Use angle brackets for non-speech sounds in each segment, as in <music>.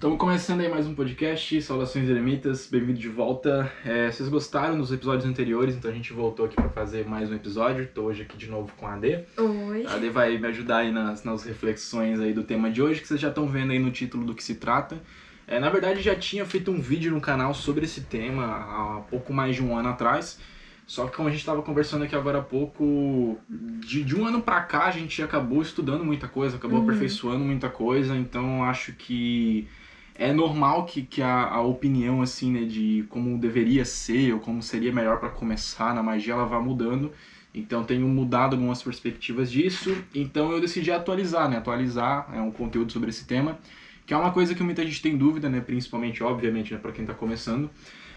Estamos começando aí mais um podcast, Saudações Eremitas, bem-vindo de volta. É, vocês gostaram dos episódios anteriores, então a gente voltou aqui para fazer mais um episódio. Estou hoje aqui de novo com a Ade. Oi. A Ade vai me ajudar aí nas, nas reflexões aí do tema de hoje, que vocês já estão vendo aí no título do que se trata. É, na verdade, já tinha feito um vídeo no canal sobre esse tema há pouco mais de um ano atrás. Só que como a gente estava conversando aqui agora há pouco, de, de um ano para cá a gente acabou estudando muita coisa, acabou Uhum. aperfeiçoando muita coisa, então acho que é normal que, que a, a opinião assim, né, de como deveria ser ou como seria melhor para começar na magia, ela vá mudando. Então tenho mudado algumas perspectivas disso. Então eu decidi atualizar, né, atualizar é um conteúdo sobre esse tema, que é uma coisa que muita gente tem dúvida, né, principalmente, obviamente, né, para quem está começando.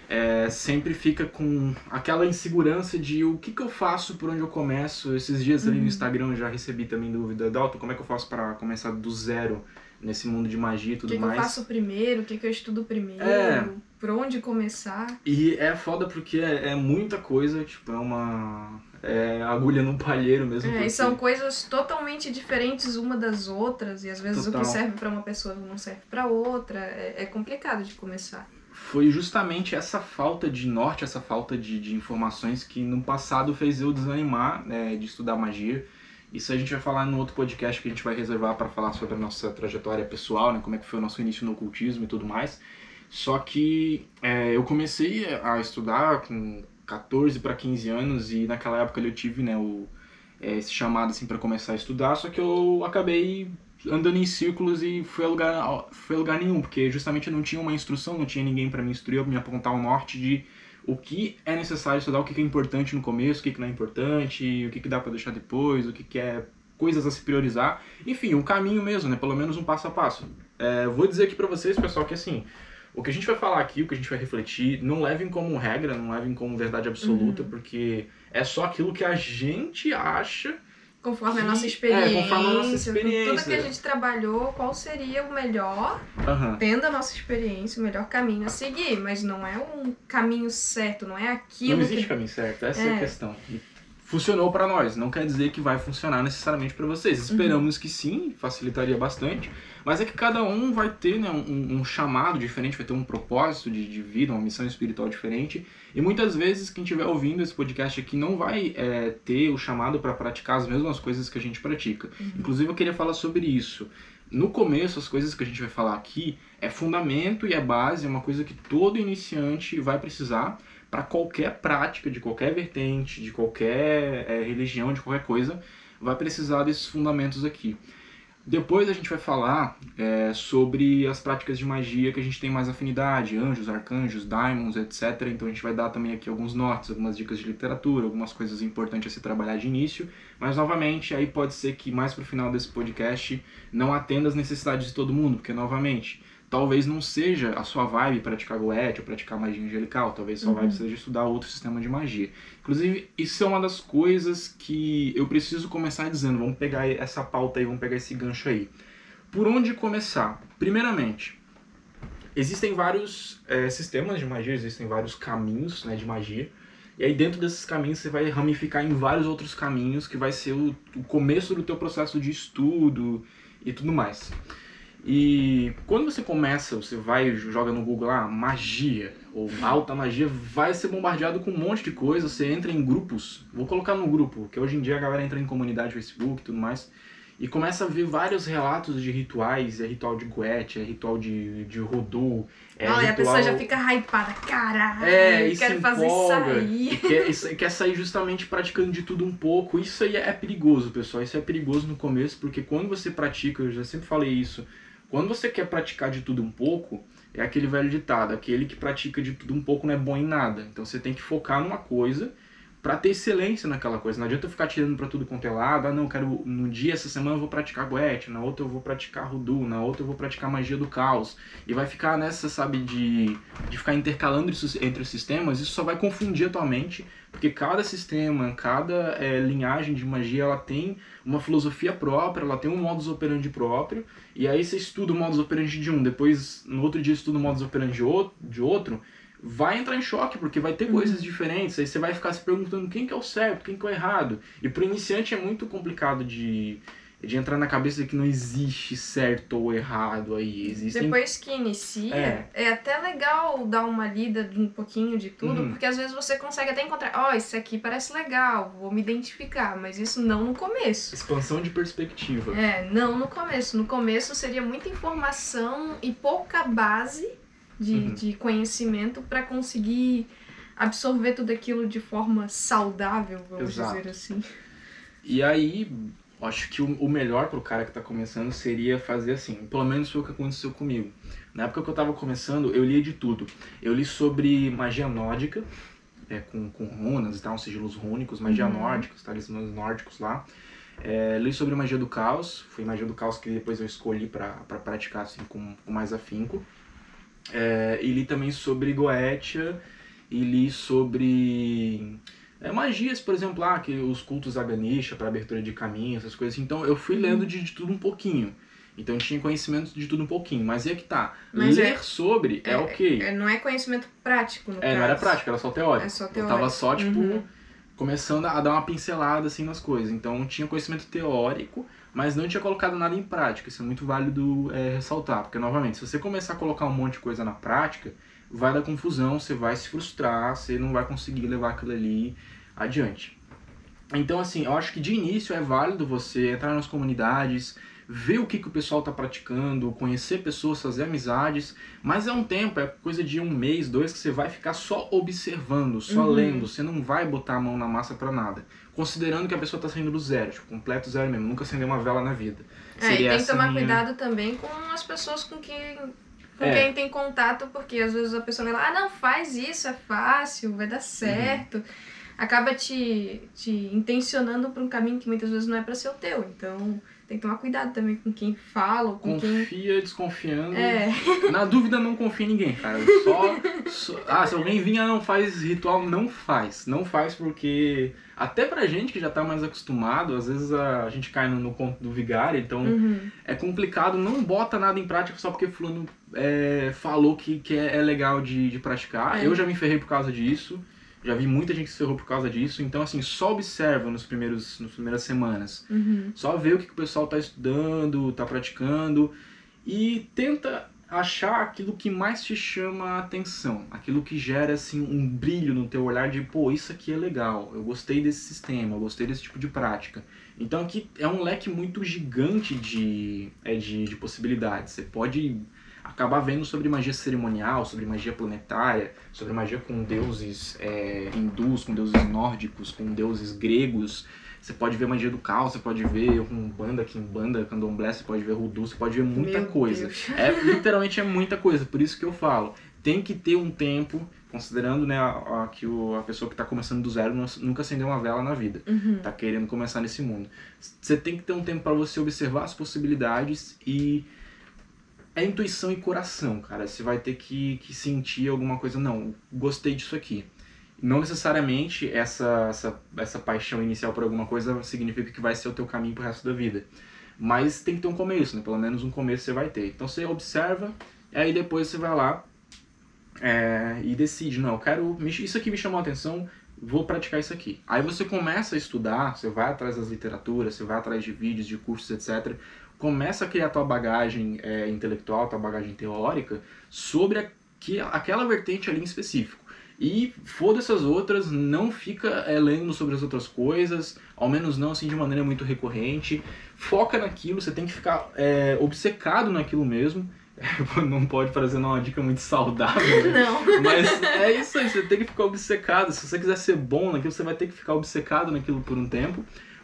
É, sempre fica com aquela insegurança de o que, que eu faço, por onde eu começo. Esses dias ali no Uhum. Instagram eu já recebi também dúvida, Dalton, como é que eu faço para começar do zero nesse mundo de magia e O tudo que, que eu mais? faço primeiro? O que, que eu estudo primeiro? É. Por onde começar? E é foda porque é, é muita coisa, tipo, é uma. É agulha num palheiro mesmo. É, porque- e são coisas totalmente diferentes uma das outras, e às vezes Total. o que serve pra uma pessoa não serve pra outra. É, é complicado de começar. Foi justamente essa falta de norte, essa falta de, de informações que no passado fez eu desanimar né, de estudar magia. Isso a gente vai falar no outro podcast que a gente vai reservar para falar sobre a nossa trajetória pessoal, né, como é que foi o nosso início no ocultismo e tudo mais. Só que é, eu comecei a estudar com 14 para 15 anos e naquela época eu tive né, o, é, esse chamado assim, para começar a estudar, só que eu acabei andando em círculos e fui a lugar, fui a lugar nenhum, porque justamente eu não tinha uma instrução, não tinha ninguém para me instruir, me apontar o norte de o que é necessário estudar, o que é importante no começo, o que, não é importante, o que, dá para deixar depois, o que, é coisas a se priorizar. Enfim, um caminho mesmo, né? Pelo menos um passo a passo. É, vou dizer aqui para vocês, pessoal, que assim, o que a gente vai falar aqui, o que a gente vai refletir, não levem como regra, não levem como verdade absoluta, porque é só aquilo que a gente acha Conforme a nossa é, experiência, conforme a nossa com tudo experiência. que a gente trabalhou, qual seria o melhor, Aham. tendo a nossa experiência, o melhor caminho a seguir. Mas não é um caminho certo, não é aquilo Não existe que. caminho certo, essa é, a É. questão. Funcionou pra nós, não quer dizer que vai funcionar necessariamente pra vocês. Uhum. Esperamos que sim, facilitaria bastante, mas é que cada um vai ter né, um, um chamado diferente, vai ter um propósito de, de vida, uma missão espiritual diferente. E muitas vezes quem estiver ouvindo esse podcast aqui não vai é, ter o chamado para praticar as mesmas coisas que a gente pratica. Inclusive eu queria falar sobre isso. No começo, as coisas que a gente vai falar aqui é fundamento e é base, é uma coisa que todo iniciante vai precisar para qualquer prática, de qualquer vertente, de qualquer é, religião, de qualquer coisa, vai precisar desses fundamentos aqui. Depois a gente vai falar é, sobre as práticas de magia que a gente tem mais afinidade, anjos, arcanjos, daimons, etc. Então a gente vai dar também aqui alguns nortes, algumas dicas de literatura, algumas coisas importantes a se trabalhar de início. Mas novamente, aí pode ser que mais pro final desse podcast não atenda às necessidades de todo mundo, porque novamente, talvez não seja a sua vibe praticar goethe ou praticar magia angelical, talvez sua Uhum. vibe seja estudar outro sistema de magia. Inclusive, isso é uma das coisas que eu preciso começar dizendo, vamos pegar essa pauta aí, vamos pegar esse gancho aí. Por onde começar? Primeiramente, existem vários eh, sistemas de magia, existem vários caminhos né, de magia. E aí dentro desses caminhos você vai ramificar em vários outros caminhos que vai ser o, o começo do teu processo de estudo e tudo mais. E quando você começa, você vai e joga no Google lá, magia, ou alta magia, vai ser bombardeado com um monte de coisa, você entra em grupos, vou colocar no grupo, que hoje em dia a galera entra em comunidade Facebook e tudo mais, e começa a ver vários relatos de rituais, é ritual de Goethe, é ritual de, de Rodô, é Olha, a ritual... pessoa já fica hypada. Caralho, É, quero fazer isso empolga, aí. E quer, quer sair justamente praticando de tudo um pouco. Isso aí é perigoso, pessoal. Isso é perigoso no começo, porque quando você pratica, eu já sempre falei isso, quando você quer praticar de tudo um pouco, é aquele velho ditado, aquele que pratica de tudo um pouco não é bom em nada. Então você tem que focar numa coisa pra ter excelência naquela coisa. Não adianta eu ficar tirando pra tudo quanto é lado. Ah, não, quero no dia essa semana eu vou praticar Goethe, na outra eu vou praticar Rudu, na outra eu vou praticar magia do caos. E vai ficar nessa, sabe, de, de ficar intercalando isso entre os sistemas, isso só vai confundir a tua mente, porque cada sistema, cada é, linhagem de magia, ela tem uma filosofia própria, ela tem um modus operandi próprio, e aí você estuda o modus operandi de um, depois no outro dia estuda o modus operandi de outro vai entrar em choque, porque vai ter Uhum. coisas diferentes, aí você vai ficar se perguntando quem que é o certo, quem que é o errado. E pro iniciante é muito complicado de, de entrar na cabeça de que não existe certo ou errado aí. Existem... Depois que inicia, É. é. até legal dar uma lida de um pouquinho de tudo, Uhum. porque às vezes você consegue até encontrar, ó, isso aqui parece legal, vou me identificar, mas isso não no começo. Expansão de perspectiva. É, não no começo. No começo seria muita informação e pouca base de, Uhum. de conhecimento para conseguir absorver tudo aquilo de forma saudável, vamos Exato. dizer assim. E aí, acho que o, o melhor pro cara que tá começando seria fazer assim. Pelo menos foi o que aconteceu comigo. Na época que eu tava começando, eu lia de tudo. Eu li sobre magia nórdica, é, com, com runas e tal, sigilos rúnicos, magia Uhum. nórdica, talismãs nórdicos lá. É, li sobre magia do caos, foi magia do caos que depois eu escolhi pra pra praticar assim, com, com mais afinco. É, e li também sobre Goetia, e li sobre é, magias, por exemplo, ah, que os cultos a Ganesha para abertura de caminho, essas coisas. Então eu fui lendo de, de tudo um pouquinho. Então eu tinha conhecimento de tudo um pouquinho. Mas é que tá. Mas Ler é- sobre é, ok. É, não é conhecimento prático, no É, caso. não era prático, era só teórico. É só Eu teórico. tava só, tipo, Uhum. começando a dar uma pincelada assim nas coisas. Então tinha conhecimento teórico, mas não tinha colocado nada em prática. Isso é muito válido é, ressaltar, porque novamente, se você começar a colocar um monte de coisa na prática, vai dar confusão, você vai se frustrar, você não vai conseguir levar aquilo ali adiante. Então, assim, eu acho que de início é válido você entrar nas comunidades, ver o que, que o pessoal está praticando, conhecer pessoas, fazer amizades, mas é um tempo, é coisa de um mês, dois, que você vai ficar só observando, só Uhum. lendo, você não vai botar a mão na massa para nada. Considerando que a pessoa está saindo do zero, tipo, completo zero mesmo, nunca acendeu uma vela na vida. É, e tem que tomar minha- cuidado também com as pessoas com quem, com É. quem tem contato, porque às vezes a pessoa vai lá, ah, não, faz isso, é fácil, vai dar certo. Acaba te, te intencionando para um caminho que muitas vezes não é para ser o teu. Então tem que tomar cuidado também com quem fala, com quem. Confia, desconfiando. É, <laughs> Na dúvida, não confia em ninguém, cara. Só, só- Ah, se alguém vinha não faz ritual, não faz. Não faz porque. Até pra gente que já tá mais acostumado, às vezes a gente cai no, no conto do vigário, então uhum. é complicado. Não bota nada em prática só porque fulano é, falou que, que é, é legal de, de praticar. É. Eu já me ferrei por causa disso. Já vi muita gente que se ferrou por causa disso. Então, assim, só observa nos primeiros, nas primeiras semanas. Uhum. Só vê o que, que o pessoal tá estudando, tá praticando e tenta achar aquilo que mais te chama a atenção, aquilo que gera assim um brilho no teu olhar de, pô, isso aqui é legal, eu gostei desse sistema, eu gostei desse tipo de prática. Então aqui é um leque muito gigante de, é, de, de possibilidades. Você pode acabar vendo sobre magia cerimonial, sobre magia planetária, sobre magia com deuses é, hindus, com deuses nórdicos, com deuses gregos. Você pode ver magia do caos, você pode ver um banda, banda, candomblé, você pode ver rudu, você pode ver muita Meu coisa. Deus. É, literalmente é muita coisa, por isso que eu falo. Tem que ter um tempo, considerando né, a, a- que o, a pessoa que está começando do zero nu- nunca acendeu uma vela na vida Uhum. tá querendo começar nesse mundo. Você tem que ter um tempo para você observar as possibilidades e é intuição e coração, cara. Você vai ter que, que sentir alguma coisa. Não, gostei disso aqui. Não necessariamente essa, essa, essa paixão inicial por alguma coisa significa que vai ser o teu caminho pro resto da vida. Mas tem que ter um começo, né? Pelo menos um começo você vai ter. Então você observa, e aí depois você vai lá é, e decide, não, eu quero. Isso aqui me chamou a atenção, vou praticar isso aqui. Aí você começa a estudar, você vai atrás das literaturas, você vai atrás de vídeos, de cursos, etc. Começa a criar tua bagagem é, intelectual, tua bagagem teórica sobre aqui, aquela vertente ali em específico. E foda essas outras, não fica é, lendo sobre as outras coisas, ao menos não assim de maneira muito recorrente. Foca naquilo, você tem que ficar é, obcecado naquilo mesmo. <laughs> não pode parecer uma dica muito saudável, né? <laughs> Não. Mas é isso aí, você tem que ficar obcecado. Se você quiser ser bom naquilo, você vai ter que ficar obcecado naquilo por um tempo.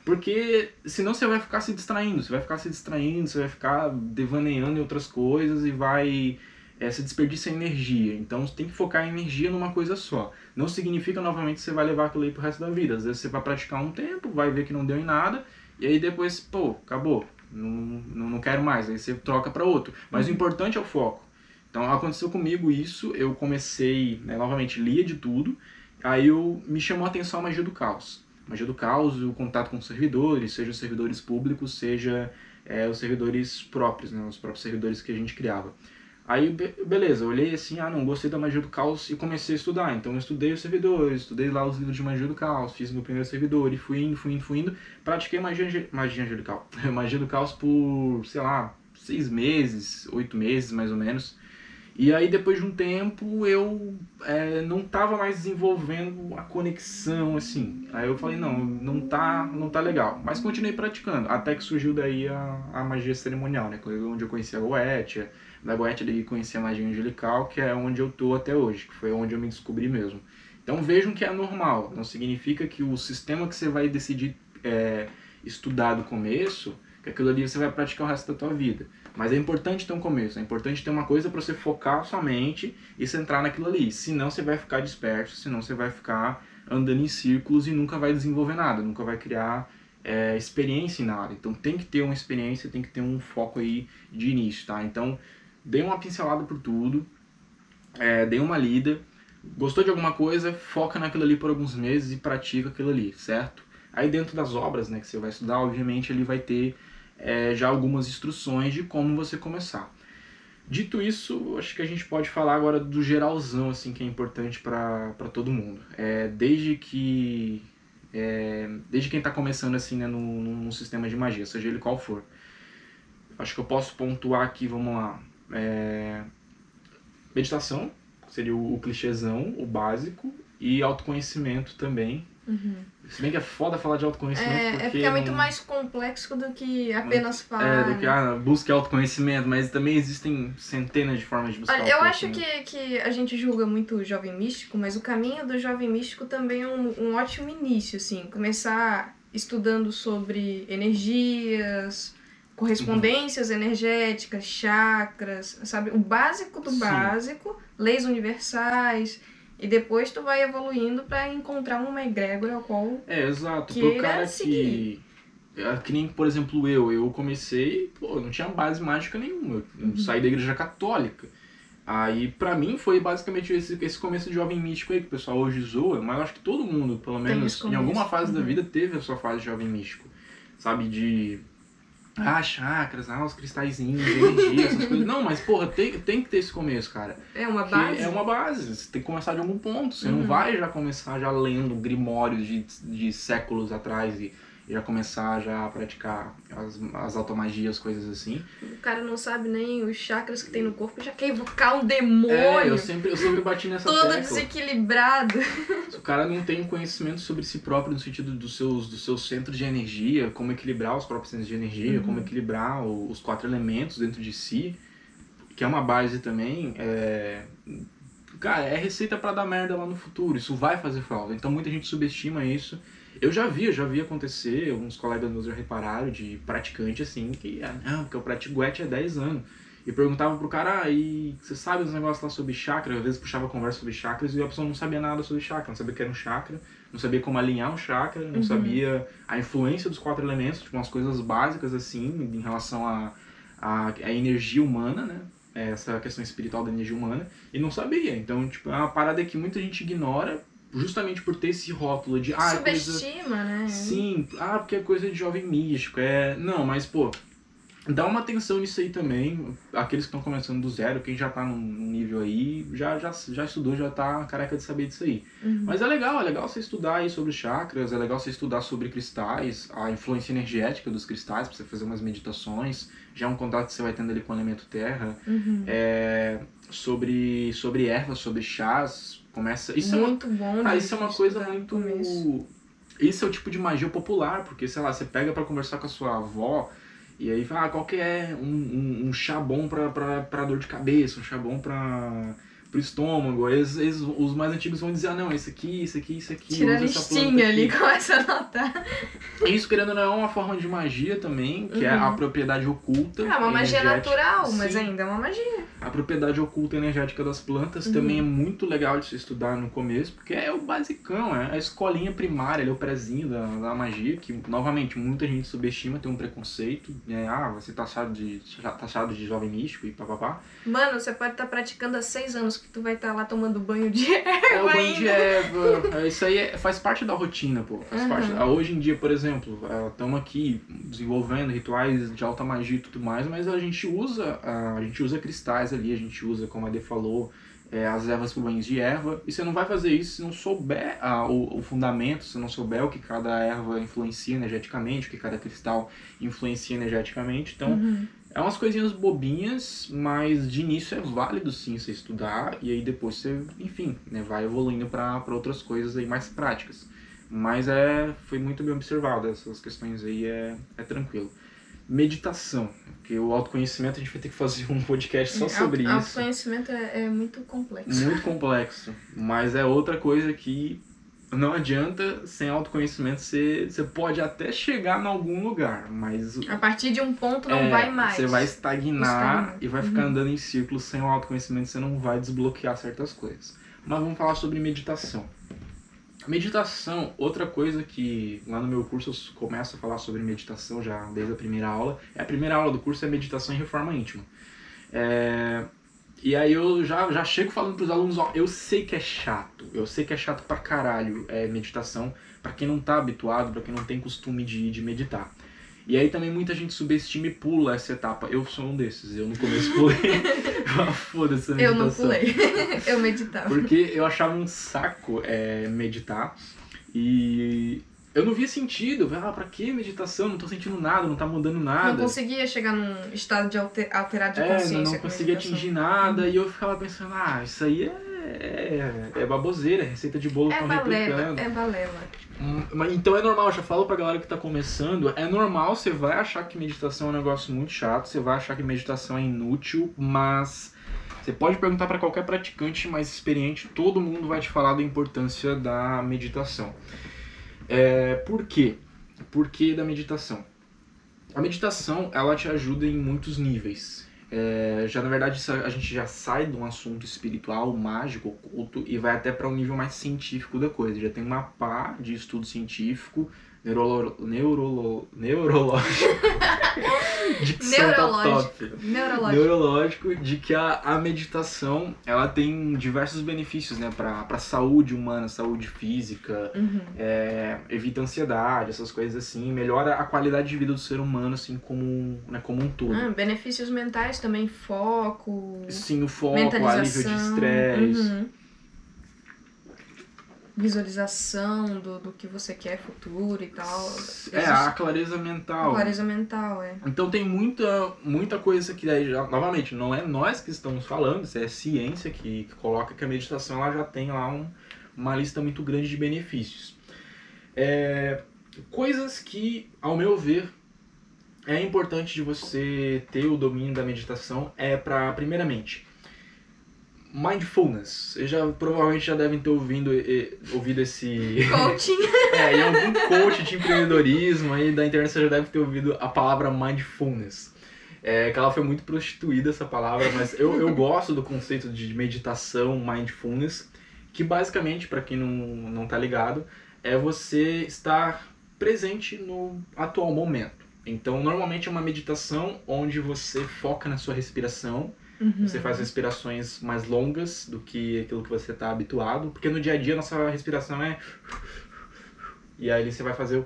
Porque senão você vai ficar se distraindo, você vai ficar se distraindo, você vai ficar devaneando em outras coisas e vai é, se desperdiça energia. Então você tem que focar a energia numa coisa só. Não significa novamente que você vai levar aquilo aí pro resto da vida. Às vezes você vai praticar um tempo, vai ver que não deu em nada, e aí depois, pô, acabou. Não, não, não quero mais. Aí você troca para outro. Mas o importante é o foco. Então aconteceu comigo isso, eu comecei, né, novamente, lia de tudo, aí eu me chamou a atenção a magia do caos. Magia do caos, o contato com servidores, seja servidores públicos, seja é, os servidores próprios, né, os próprios servidores que a gente criava. Aí, be- beleza, olhei assim, ah, não, gostei da magia do caos e comecei a estudar. Então eu estudei os servidores, estudei lá os livros de magia do caos, fiz meu primeiro servidor e fui indo, fui indo, fui indo. Pratiquei magia, magia angelical, <laughs> magia do caos por, sei lá, seis meses, oito meses mais ou menos. E aí depois de um tempo eu é, não tava mais desenvolvendo a conexão, assim. Aí eu falei, não, não tá, não tá legal. Mas continuei praticando, até que surgiu daí a, a magia cerimonial, né? Onde eu conheci a Goetia, da Goethe daí conheci a magia angelical, que é onde eu tô até hoje, que foi onde eu me descobri mesmo. Então vejam que é normal, não significa que o sistema que você vai decidir é, estudar do começo, que aquilo ali você vai praticar o resto da tua vida. Mas é importante ter um começo, é importante ter uma coisa para você focar sua mente e centrar naquilo ali. Senão você vai ficar disperso, senão você vai ficar andando em círculos e nunca vai desenvolver nada, nunca vai criar é, experiência em nada. Então tem que ter uma experiência, tem que ter um foco aí de início, tá? Então dê uma pincelada por tudo, é, dê uma lida. Gostou de alguma coisa, foca naquilo ali por alguns meses e pratica aquilo ali, certo? Aí dentro das obras né, que você vai estudar, obviamente ele vai ter é, já algumas instruções de como você começar. Dito isso, acho que a gente pode falar agora do geralzão, assim, que é importante para todo mundo. É, desde que... É, desde quem está começando assim, né, no sistema de magia, seja ele qual for. Acho que eu posso pontuar aqui, vamos lá. É, meditação, seria o, o clichêzão, o básico, e autoconhecimento também. Uhum. Se bem que é foda falar de autoconhecimento É, porque... é porque é muito não- mais complexo do que apenas falar. É, do que né? ah, busque autoconhecimento, mas também existem centenas de formas de buscar Olha, eu acho que, que a gente julga muito o jovem místico, mas o caminho do jovem místico também é um, um ótimo início, assim. Começar estudando sobre energias, correspondências energéticas, chakras, sabe? O básico do Sim. básico, leis universais, e depois tu vai evoluindo pra encontrar uma egrégora ao qual... É, exato. Pro cara é que... seguir. é, Que nem, por exemplo, eu. Eu comecei, pô, não tinha base mágica nenhuma. Eu Uhum. saí da igreja católica. Aí, pra mim, foi basicamente esse, esse começo de jovem místico aí, que o pessoal hoje zoa, mas eu acho que todo mundo, pelo menos em alguma fase da Uhum. vida, teve a sua fase de jovem místico. Sabe, de... Ah, chakras, ah, os cristalzinhos, energia, essas coisas. Não, mas, porra, tem, tem que ter esse começo, cara. É uma base. é uma base, você tem que começar de algum ponto. Você Uhum. não vai já começar já lendo grimórios de, de séculos atrás e já começar já a praticar as, as automagias, coisas assim. O cara não sabe nem os chakras que tem no corpo, já quer invocar um demônio. É, eu sempre, eu sempre bati nessa todo tecla. desequilibrado. Se o cara não tem conhecimento sobre si próprio no sentido dos seus, dos seus centros de energia, como equilibrar os próprios centros de energia, Uhum. como equilibrar os quatro elementos dentro de si, que é uma base também, é... Cara, é receita pra dar merda lá no futuro, isso vai fazer falta. Então muita gente subestima isso. Eu já vi, eu já vi acontecer, alguns colegas meus já repararam, de praticante assim, que, ah, não, porque eu pratico Guete há 10 anos. E perguntava pro cara, ah, e você sabe os negócios lá sobre chakra? Às vezes puxava conversa sobre chakras e a pessoa não sabia nada sobre chakra, não sabia o que era um chakra, não sabia como alinhar um chakra, não Uhum. sabia a influência dos quatro elementos, tipo umas coisas básicas assim, em relação à a, a, energia humana, né? Essa questão espiritual da energia humana, e não sabia. Então, tipo, é uma parada que muita gente ignora justamente por ter esse rótulo de ah, é coisa Subestima, né? Sim, ah, porque é coisa de jovem místico. É, não, mas pô, dá uma atenção nisso aí também. Aqueles que estão começando do zero, quem já tá num nível aí, já, já, já estudou, já tá careca de saber disso aí. Uhum. Mas é legal, é legal você estudar aí sobre chakras, é legal você estudar sobre cristais, a influência energética dos cristais, pra você fazer umas meditações. Já é um contato que você vai tendo ali com o elemento terra. Uhum. É, sobre, sobre ervas, sobre chás. Começa. Isso é uma muito bom. ah, isso é uma coisa estudar no muito. começo. Isso é o tipo de magia popular, porque, sei lá, você pega pra conversar com a sua avó e aí fala, ah, qual que é um, um, um chá bom pra, pra, pra dor de cabeça, um chá bom pra, pro estômago. Eles, eles- os mais antigos vão dizer, ah, não, esse aqui, esse aqui, esse aqui. Tira a listinha ali, começa a anotar. Isso, querendo ou não, é uma forma de magia também, que é Uhum. a propriedade oculta. É uma magia natural, mas Sim. ainda é uma magia. A propriedade oculta energética das plantas Uhum. também é muito legal de se estudar no começo, porque é o basicão, é a escolinha primária, é o prezinho da, da magia, que novamente muita gente subestima, tem um preconceito, né? ah, você tá taxado de, taxado de jovem místico e papapá. Mano, você pode estar praticando há seis anos. Que tu vai estar lá tomando banho de <laughs> erva É o banho de ainda. erva. é, Isso aí é- faz parte da rotina, pô. Faz Uhum. parte. ah, Hoje em dia, por exemplo, estamos aqui desenvolvendo rituais de alta magia e tudo mais, mas a gente usa, ah, a gente usa cristais ali, a gente usa, como a Dê falou, é, as ervas por banhos de erva. E você não vai fazer isso se não souber ah, o, o fundamento, se não souber o que cada erva influencia energeticamente, o que cada cristal influencia energeticamente. Então, Uhum. É umas coisinhas bobinhas, mas de início é válido sim você estudar e aí depois você, enfim, né, vai evoluindo para outras coisas aí mais práticas. Mas é, foi muito bem observado, essas questões aí é, é tranquilo. Meditação, porque o autoconhecimento a gente vai ter que fazer um podcast só sobre Auto- isso. Autoconhecimento é, é muito complexo. Muito complexo, mas é outra coisa que não adianta, sem autoconhecimento você, você pode até chegar em algum lugar, mas A partir de um ponto não é, vai mais. Você vai estagnar e vai ficar Uhum. andando em círculos sem o autoconhecimento, você não vai desbloquear certas coisas. Mas vamos falar sobre meditação. Meditação, outra coisa que lá no meu curso eu começo a falar sobre meditação já desde a primeira aula. É a primeira aula do curso é meditação e reforma íntima. É, e aí eu já, já chego falando pros alunos, ó, eu sei que é chato, eu sei que é chato pra caralho é, meditação, pra quem não tá habituado, pra quem não tem costume de, de meditar. E aí também muita gente subestima e pula essa etapa. Eu sou um desses, eu no começo pulei. <laughs> Ah, Foda-se a Eu não pulei. <laughs> eu meditava. Porque eu achava um saco é, meditar. E eu não via sentido. Eu falava, ah, pra que meditação? Não tô sentindo nada, não tá mudando Não nada. conseguia chegar num estado de alter, alterado de É, consciência. não, não conseguia atingir nada. E eu ficava pensando, ah, isso aí é, é, é baboseira, é receita de bolo que É balela, replicando. é balela. Hum, Então é normal, já falo pra galera que tá começando, é normal, você vai achar que meditação é um negócio muito chato, você vai achar que meditação é inútil, mas você pode perguntar pra qualquer praticante mais experiente, todo mundo vai te falar da importância da meditação. É, por quê? Por que da meditação? A meditação, ela te ajuda em muitos níveis. É, já na verdade a gente já sai de um assunto espiritual, mágico, oculto e vai até para um nível mais científico da coisa. Já tem uma pá de estudo científico, neurolo, neurolo, neurológico, <laughs> dicção tá Neurológico. Neurológico. Neurológico de que a, a meditação ela tem diversos benefícios né, para a saúde humana, saúde física, Uhum. é, evita ansiedade, essas coisas assim, melhora a qualidade de vida do ser humano assim como, né, como um todo. Ah, benefícios mentais também, foco, Sim, o foco, alívio de estresse. uhum. Visualização do, do que você quer futuro e tal. É, a clareza mental. Clareza mental, é. Então tem muita, muita coisa que daí já, novamente, não é nós que estamos falando, isso é ciência que, que coloca que a meditação ela já tem lá um, uma lista muito grande de benefícios. É, coisas que, ao meu ver, é importante de você ter o domínio da meditação é para, primeiramente, mindfulness. Vocês já provavelmente já devem ter ouvindo, eh, ouvido esse <laughs> Coaching. é, em algum coach de empreendedorismo aí da internet você já deve ter ouvido a palavra mindfulness. É, que ela foi muito prostituída essa palavra, mas eu, eu gosto do conceito de meditação, mindfulness, que basicamente, para quem não, não tá ligado, é você estar presente no atual momento. Então, normalmente é uma meditação onde você foca na sua respiração, Uhum. você faz respirações mais longas do que aquilo que você está habituado, porque no dia a dia nossa respiração é. E aí você vai fazer o.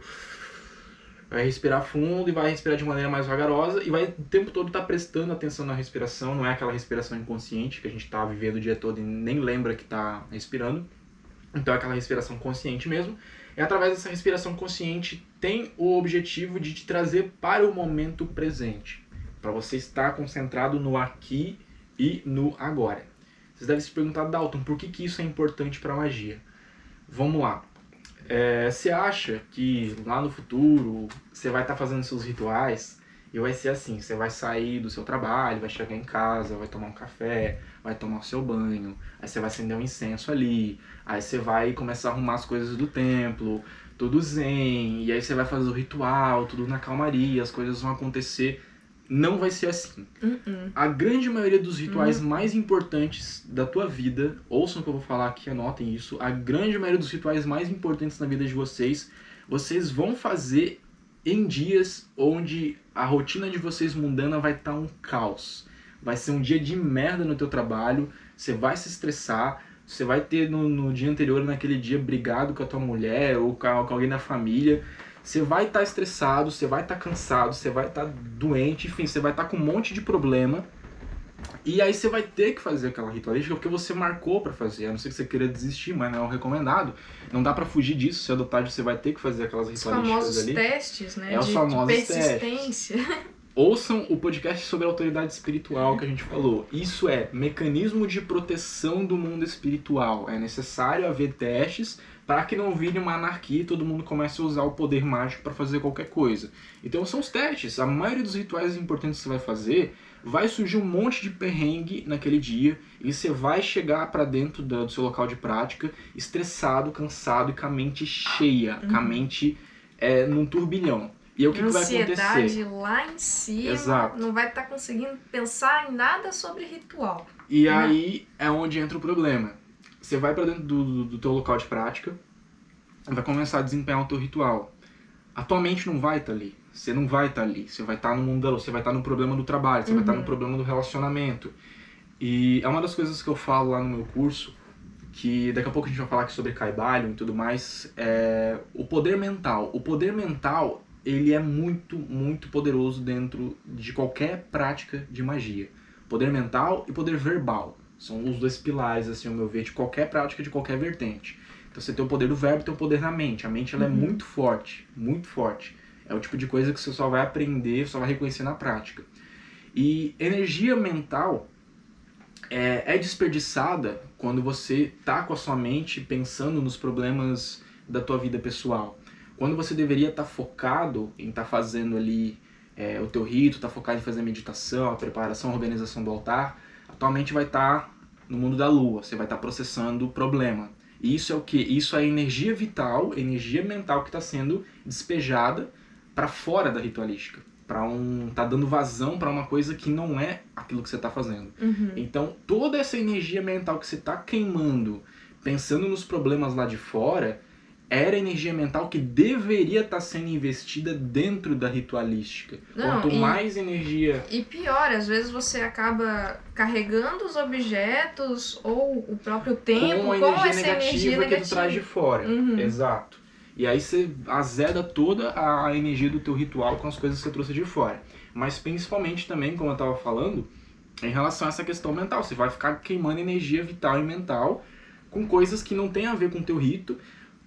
Vai respirar fundo e vai respirar de maneira mais vagarosa e vai o tempo todo estar prestando atenção na respiração, não é aquela respiração inconsciente que a gente está vivendo o dia todo e nem lembra que está respirando. Então é aquela respiração consciente mesmo. E através dessa respiração consciente tem o objetivo de te trazer para o momento presente, para você estar concentrado no aqui e no agora. Vocês devem se perguntar, Dalton, por que, que isso é importante para magia? Vamos lá. É, você acha que lá no futuro você vai estar fazendo seus rituais e vai ser assim: você vai sair do seu trabalho, vai chegar em casa, vai tomar um café, vai tomar o seu banho, aí você vai acender um incenso ali, aí você vai começar a arrumar as coisas do templo, tudo zen, e aí você vai fazer o ritual, tudo na calmaria, as coisas vão acontecer. Não vai ser assim. Uhum. A grande maioria dos rituais mais importantes da tua vida, ouçam o que eu vou falar aqui, anotem isso. A grande maioria dos rituais mais importantes na vida de vocês, vocês vão fazer em dias onde a rotina de vocês mundana vai estar um caos. vai ser um dia de merda no teu trabalho, você vai se estressar, você vai ter no, no dia anterior, naquele dia, brigado com a tua mulher ou com, com alguém da família. Você vai estar tá estressado, você vai estar tá cansado, você vai estar tá doente, enfim, você vai estar tá com um monte de problema. E aí você vai ter que fazer aquela ritualística porque você marcou para fazer. A não ser que você queira desistir, mas não é o recomendado. Não dá para fugir disso. Se adotar, você vai ter que fazer aquelas ritualísticas ali. Os famosos ali. testes, né? É os famosos de persistência. testes. Ouçam o podcast sobre autoridade espiritual que a gente falou. Isso é mecanismo de proteção do mundo espiritual. É necessário haver testes para que não vire uma anarquia e todo mundo comece a usar o poder mágico para fazer qualquer coisa. Então são os testes. A maioria dos rituais importantes que você vai fazer vai surgir um monte de perrengue naquele dia e você vai chegar para dentro do, seu local de prática estressado, cansado e com a mente cheia, uhum. com a uhum. mente é, num turbilhão. E aí, o que, que vai acontecer? Ansiedade lá em cima. Exato. Não vai estar tá conseguindo pensar em nada sobre ritual. E não. aí é onde entra o problema. Você vai para dentro do, do, do teu local de prática, vai começar a desempenhar o teu ritual. A tua mente não vai estar tá ali. Você não vai estar tá ali. Você vai estar tá no mundão, você vai estar no problema do trabalho, você uhum. vai estar no problema do relacionamento. E é uma das coisas que eu falo lá no meu curso, que daqui a pouco a gente vai falar aqui sobre Kaibalho e tudo mais, é o poder mental. O poder mental ele é muito, muito poderoso dentro de qualquer prática de magia. Poder mental e poder verbal. São os dois pilares, assim, ao meu ver, de qualquer prática, de qualquer vertente. Então você tem o poder do verbo e tem o poder na mente. A mente ela é uhum. é muito forte, muito forte. É o tipo de coisa que você só vai aprender, só vai reconhecer na prática. E energia mental é, é desperdiçada quando você tá com a sua mente pensando nos problemas da tua vida pessoal. Quando você deveria estar tá focado em estar tá fazendo ali é, o teu rito, estar tá focado em fazer a meditação, a preparação, a organização do altar, atualmente vai estar tá no mundo da lua, você vai estar processando o problema. E isso é o que? Isso é energia vital, energia mental que está sendo despejada para fora da ritualística, para um tá dando vazão para uma coisa que não é aquilo que você está fazendo. Uhum. Então toda essa energia mental que você está queimando, pensando nos problemas lá de fora, era energia mental que deveria estar tá sendo investida dentro da ritualística. Não, Quanto e, mais energia. E pior, às vezes você acaba carregando os objetos ou o próprio tempo com, a energia essa negativa energia negativa que tu traz de fora. Uhum. Exato. E aí você azeda toda a energia do teu ritual com as coisas que você trouxe de fora. Mas principalmente também, como eu estava falando, em relação a essa questão mental. Você vai ficar queimando energia vital e mental com coisas que não tem a ver com o teu rito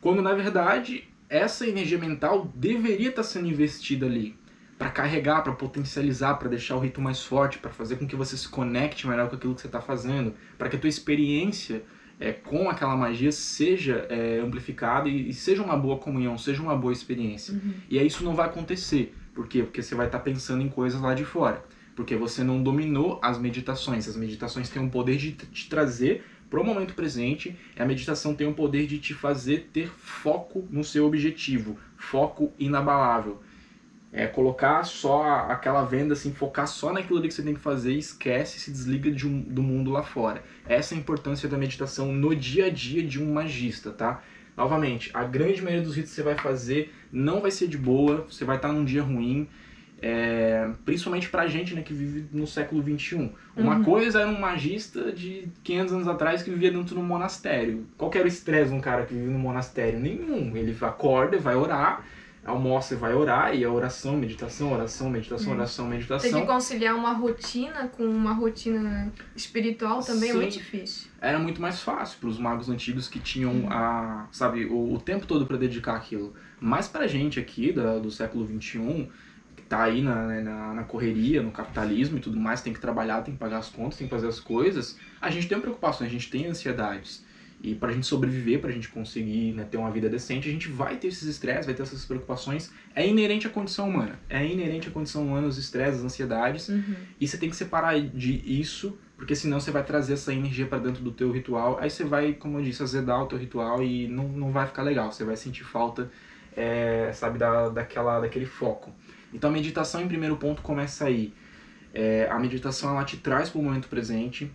quando na verdade essa energia mental deveria estar sendo investida ali para carregar, para potencializar, para deixar o rito mais forte, para fazer com que você se conecte melhor com aquilo que você está fazendo, para que a tua experiência é, com aquela magia seja é, amplificada e, e, seja uma boa comunhão, seja uma boa experiência. Uhum. E aí isso não vai acontecer. Por quê? Porque você vai estar tá pensando em coisas lá de fora. Porque você não dominou as meditações. As meditações têm o poder de te trazer para o momento presente, a meditação tem o poder de te fazer ter foco no seu objetivo, foco inabalável. É colocar só aquela venda, assim, focar só naquilo que você tem que fazer e esquece, se desliga de um, do mundo lá fora. Essa é a importância da meditação no dia a dia de um magista, tá? Novamente, a grande maioria dos ritos que você vai fazer não vai ser de boa, você vai estar num dia ruim, é, principalmente pra gente né, que vive no século XXI. Uma uhum. coisa era um magista de 500 anos atrás que vivia dentro de um monastério. Qual era o estresse de um cara que vive no monastério? Nenhum. Ele acorda, vai orar, almoça e vai orar, e a oração, meditação, oração, meditação, uhum. oração, meditação. Tem que conciliar uma rotina com uma rotina espiritual também Sim. é muito difícil. Era muito mais fácil para os magos antigos que tinham uhum. a, sabe, o, o tempo todo para dedicar aquilo. Mas pra gente aqui, da, do século XXI tá aí na, né, na, na, correria, no capitalismo e tudo mais, tem que trabalhar, tem que pagar as contas, tem que fazer as coisas, a gente tem preocupações, a gente tem ansiedades. E para a gente sobreviver, para a gente conseguir né, ter uma vida decente, a gente vai ter esses estresses, vai ter essas preocupações. É inerente à condição humana. É inerente à condição humana os estresses, as ansiedades. Uhum. E você tem que separar de isso, porque senão você vai trazer essa energia para dentro do teu ritual. Aí você vai, como eu disse, azedar o teu ritual e não, não vai ficar legal. Você vai sentir falta, é, sabe, da, daquela, daquele foco. Então a meditação, em primeiro ponto, começa aí. É, a meditação ela te traz para o momento presente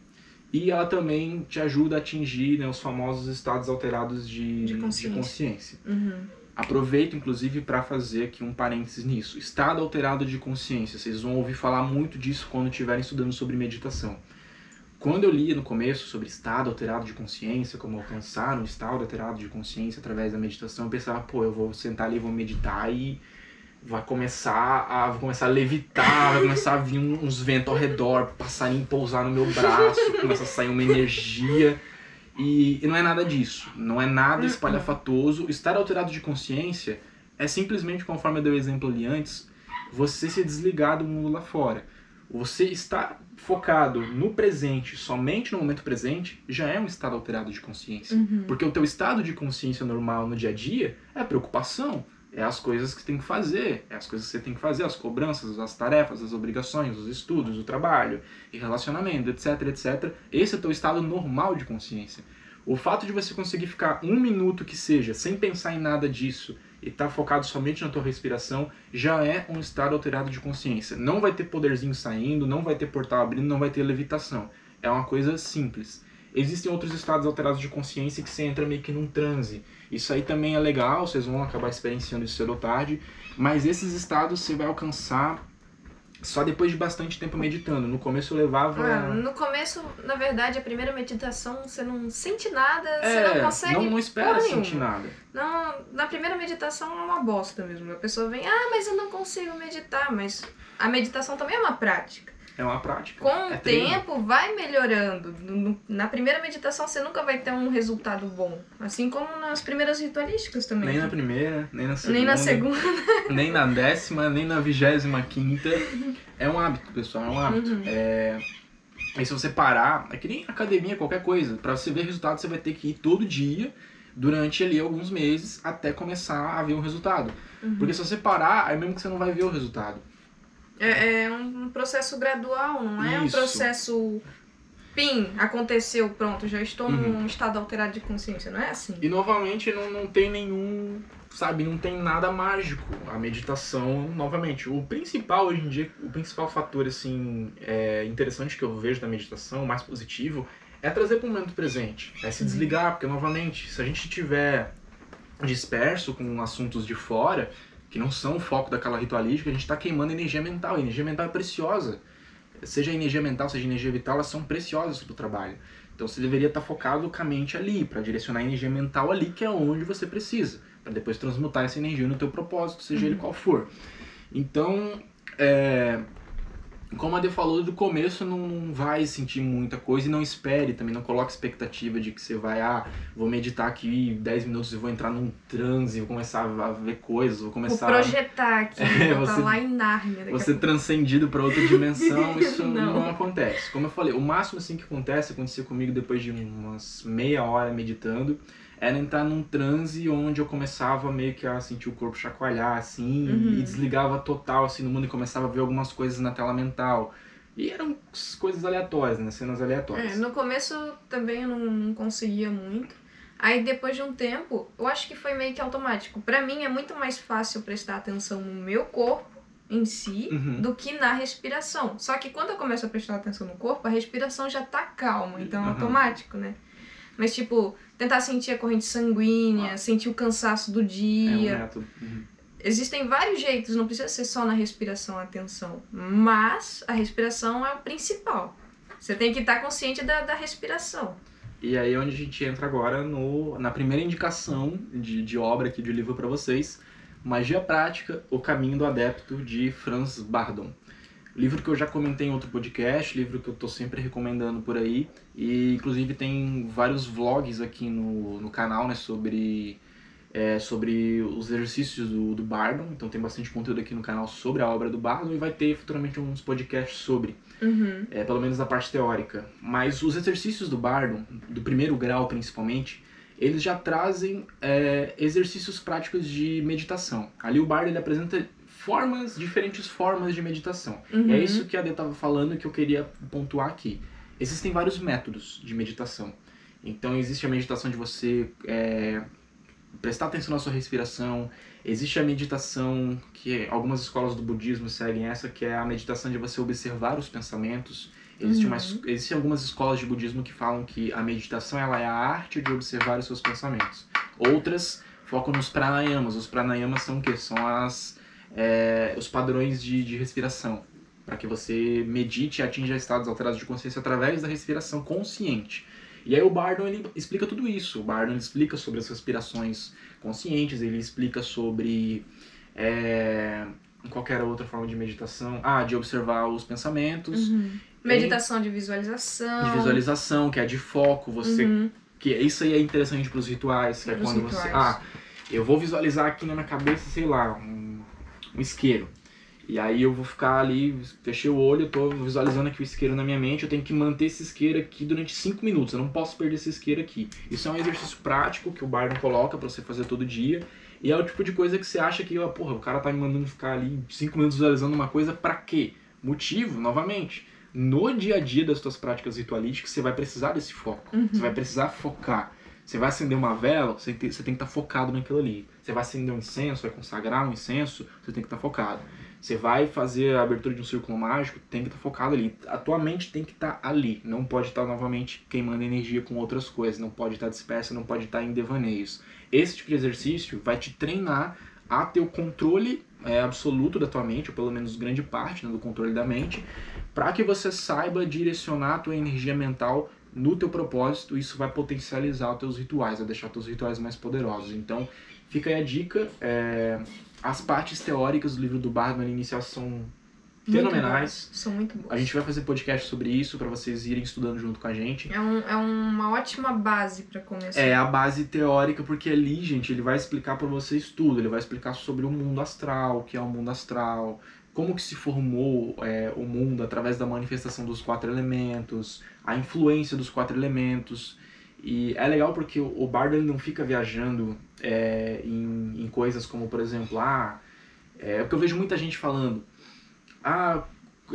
e ela também te ajuda a atingir né, os famosos estados alterados de, de consciência. De consciência. Uhum. Aproveito, inclusive, para fazer aqui um parênteses nisso. Estado alterado de consciência. Vocês vão ouvir falar muito disso quando estiverem estudando sobre meditação. Quando eu lia no começo sobre estado alterado de consciência, como alcançar um estado alterado de consciência através da meditação, eu pensava, pô, eu vou sentar ali, vou meditar e vai começar a, vai começar a levitar, vai começar a vir uns ventos ao redor, passarinho pousar no meu braço, começa a sair uma energia. E, e não é nada disso. Não é nada espalhafatoso. Estar alterado de consciência é simplesmente, conforme eu dei o exemplo ali antes, você se desligar do mundo lá fora. Você está focado no presente, somente no momento presente, já é um estado alterado de consciência. Uhum. Porque o teu estado de consciência normal no dia a dia é preocupação, é as coisas que tem que fazer, é as coisas que você tem que fazer, as cobranças, as tarefas, as obrigações, os estudos, o trabalho, e relacionamento, etc, etc. Esse é o teu estado normal de consciência. O fato de você conseguir ficar um minuto que seja sem pensar em nada disso e estar tá focado somente na tua respiração já é um estado alterado de consciência. Não vai ter poderzinho saindo, não vai ter portal abrindo, não vai ter levitação. É uma coisa simples. Existem outros estados alterados de consciência que você entra meio que num transe. Isso aí também é legal, vocês vão acabar experienciando isso cedo ou tarde, mas esses estados você vai alcançar só depois de bastante tempo meditando. No começo eu levava. Ah, no começo, na verdade, a primeira meditação você não sente nada, é, você não consegue. Não, não espera sentir nada. Não, na primeira meditação é uma bosta mesmo. A pessoa vem, ah, mas eu não consigo meditar. Mas a meditação também é uma prática. É uma prática. Com é o treino. tempo, vai melhorando. Na primeira meditação, você nunca vai ter um resultado bom. Assim como nas primeiras ritualísticas também. Nem na primeira, nem na segunda. Nem na segunda. nem na décima, nem na vigésima quinta. É um hábito, pessoal, é um hábito. Uhum. É... E se você parar, é que nem academia, qualquer coisa. Pra você ver resultado, você vai ter que ir todo dia, durante ali alguns meses, até começar a ver um resultado. Uhum. Porque se você parar, é mesmo que você não vai ver o resultado. É, é um processo gradual, não é um Isso. processo. Pim, aconteceu, pronto, já estou Uhum. num estado alterado de consciência, não é assim? E novamente não, não tem nenhum, sabe, não tem nada mágico. A meditação, novamente, o principal hoje em dia, o principal fator assim é, interessante que eu vejo da meditação, o mais positivo, é trazer para o momento presente, é se desligar, porque novamente, se a gente tiver disperso com assuntos de fora, que não são o foco daquela ritualística, a gente está queimando energia mental. Energia mental é preciosa. Seja energia mental, seja energia vital, elas são preciosas para o trabalho. Então você deveria estar focado com a mente ali, para direcionar a energia mental ali, que é onde você precisa, para depois transmutar essa energia no teu propósito, seja ele qual for. Então, é, como a Dê falou, do começo não, não vai sentir muita coisa e não espere também, não coloque expectativa de que você vai, ah, vou meditar aqui 10 minutos e vou entrar num transe, vou começar a ver coisas, vou Vou começar projetar aqui, <laughs> É, vou você- lá em Nárnia a você transcendido para outra dimensão, <laughs> isso não. Não. acontece. Como eu falei, o máximo assim que acontece, aconteceu comigo depois de umas meia hora meditando, era entrar num transe onde eu começava meio que a sentir o corpo chacoalhar assim Uhum. e desligava total assim no mundo e começava a ver algumas coisas na tela mental. E eram coisas aleatórias, né? Cenas aleatórias. É, no começo também eu não, não conseguia muito. Aí depois de um tempo, eu acho que foi meio que automático. Pra mim é muito mais fácil prestar atenção no meu corpo em si Uhum. do que na respiração. Só que quando eu começo a prestar atenção no corpo, a respiração já tá calma, então é Uhum. automático, né? Mas tipo, tentar sentir a corrente sanguínea, sentir o cansaço do É um dia. método. Uhum. Existem vários jeitos, não precisa ser só na respiração a atenção. Mas a respiração é o principal. Você tem que estar consciente da, da respiração. E aí é onde a gente entra agora no, na primeira indicação de, de obra aqui de livro para vocês, Magia Prática, O Caminho do Adepto, de Franz Bardon. Livro que eu já comentei em outro podcast, livro que eu tô sempre recomendando por aí, e inclusive tem vários vlogs aqui no, no canal, né, sobre, é, sobre os exercícios do, do Bardon, então tem bastante conteúdo aqui no canal sobre a obra do Bardon, e vai ter futuramente uns podcasts sobre Uhum. é, pelo menos na parte teórica. Mas os exercícios do Bardon, do primeiro grau principalmente, eles já trazem é, exercícios práticos de meditação. Ali o Bardon ele apresenta formas, diferentes formas de meditação. Uhum. E é isso que a Adê estava falando que eu queria pontuar aqui. Existem vários métodos de meditação. Então existe a meditação de você é, prestar atenção na sua respiração. Existe a meditação que algumas escolas do budismo seguem essa, que é a meditação de você observar os pensamentos. Existe Uhum. existem algumas escolas de budismo que falam que a meditação ela é a arte de observar os seus pensamentos. Outras focam nos pranayamas. Os pranayamas são o quê? São as, é, os padrões de, de respiração. Para que você medite e atinja estados alterados de consciência através da respiração consciente. E aí o Bardon ele explica tudo isso. O Bardon explica sobre as respirações conscientes, ele explica sobre é, qualquer outra forma de meditação. Ah, de observar os pensamentos. Uhum. Meditação de visualização. De visualização, que é de foco, você. Uhum. Que isso aí é interessante para os rituais, que é quando você. rituais. Ah, eu vou visualizar aqui na minha cabeça, sei lá, um, um isqueiro. E aí eu vou ficar ali, fechei o olho, eu tô visualizando aqui o isqueiro na minha mente, eu tenho que manter esse isqueiro aqui durante 5 minutos, eu não posso perder esse isqueiro aqui. Isso é um exercício prático que o Bardon coloca para você fazer todo dia. E é o tipo de coisa que você acha que, ó, porra, o cara tá me mandando ficar ali 5 minutos visualizando uma coisa pra quê? Motivo, novamente. No dia a dia das suas práticas ritualísticas, você vai precisar desse foco. Uhum. Você vai precisar focar. Você vai acender uma vela, você tem, você tem que estar focado naquilo ali. Você vai acender um incenso, vai consagrar um incenso, você tem que estar focado. Você vai fazer a abertura de um círculo mágico, tem que estar focado ali. A tua mente tem que estar ali. Não pode estar novamente queimando energia com outras coisas. Não pode estar dispersa, não pode estar em devaneios. Esse tipo de exercício vai te treinar a ter o controle é, absoluto da tua mente, ou pelo menos grande parte né, do controle da mente, para que você saiba direcionar a tua energia mental no teu propósito. Isso vai potencializar os teus rituais, vai deixar os teus rituais mais poderosos. Então, fica aí a dica. é, as partes teóricas do livro do Bardman inicial são Muito fenomenais. boas. São muito boas. A gente vai fazer podcast sobre isso para vocês irem estudando junto com a gente. É, um, é uma ótima base pra começar. É a base teórica, porque ali, gente, ele vai explicar para vocês tudo. Ele vai explicar sobre o mundo astral, o que é o mundo astral, como que se formou é, o mundo através da manifestação dos quatro elementos, a influência dos quatro elementos. E é legal porque o Bardo ele não fica viajando é, em, em coisas como, por exemplo, ah, é o que eu vejo muita gente falando, ah,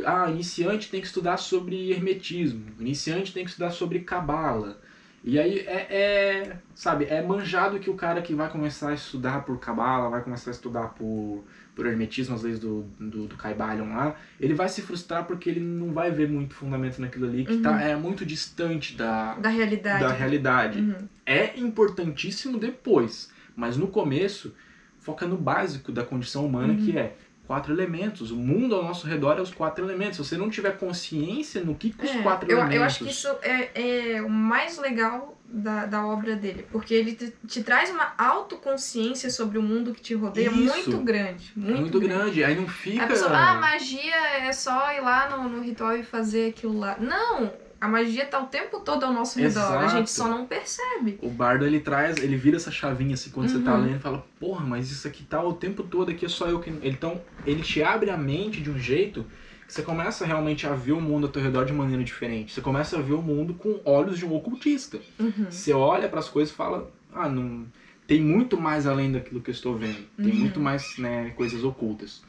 ah, iniciante tem que estudar sobre hermetismo, iniciante tem que estudar sobre cabala. E aí é, é, sabe, é manjado que o cara que vai começar a estudar por cabala, vai começar a estudar por, por hermetismo, as leis do, do, do Caibalion lá, ele vai se frustrar porque ele não vai ver muito fundamento naquilo ali, que tá, é muito distante da, Da realidade. da realidade. Uhum. É importantíssimo depois, mas no começo foca no básico da condição humana, Uhum. que é quatro elementos. O mundo ao nosso redor é os quatro elementos. Se você não tiver consciência no que, que os É, quatro eu, elementos... eu acho que isso é, é o mais legal da, da obra dele, porque ele te, te traz uma autoconsciência sobre o mundo que te rodeia Isso. muito grande. é Muito, muito grande. Aí não fica... A pessoa, ah, magia é só ir lá no, no ritual e fazer aquilo lá. Não! A magia tá o tempo todo ao nosso redor. A Exato. gente só não percebe. O bardo ele traz, ele vira essa chavinha assim quando você tá Uhum. lendo e fala, porra, mas isso aqui tá o tempo todo aqui, é só eu que. Então, ele te abre a mente de um jeito que você começa realmente a ver o mundo ao teu redor de maneira diferente. Você começa a ver o mundo com olhos de um ocultista. Uhum. Você olha para as coisas e fala, ah, não. Tem muito mais além daquilo que eu estou vendo. Tem Uhum. muito mais né, coisas ocultas.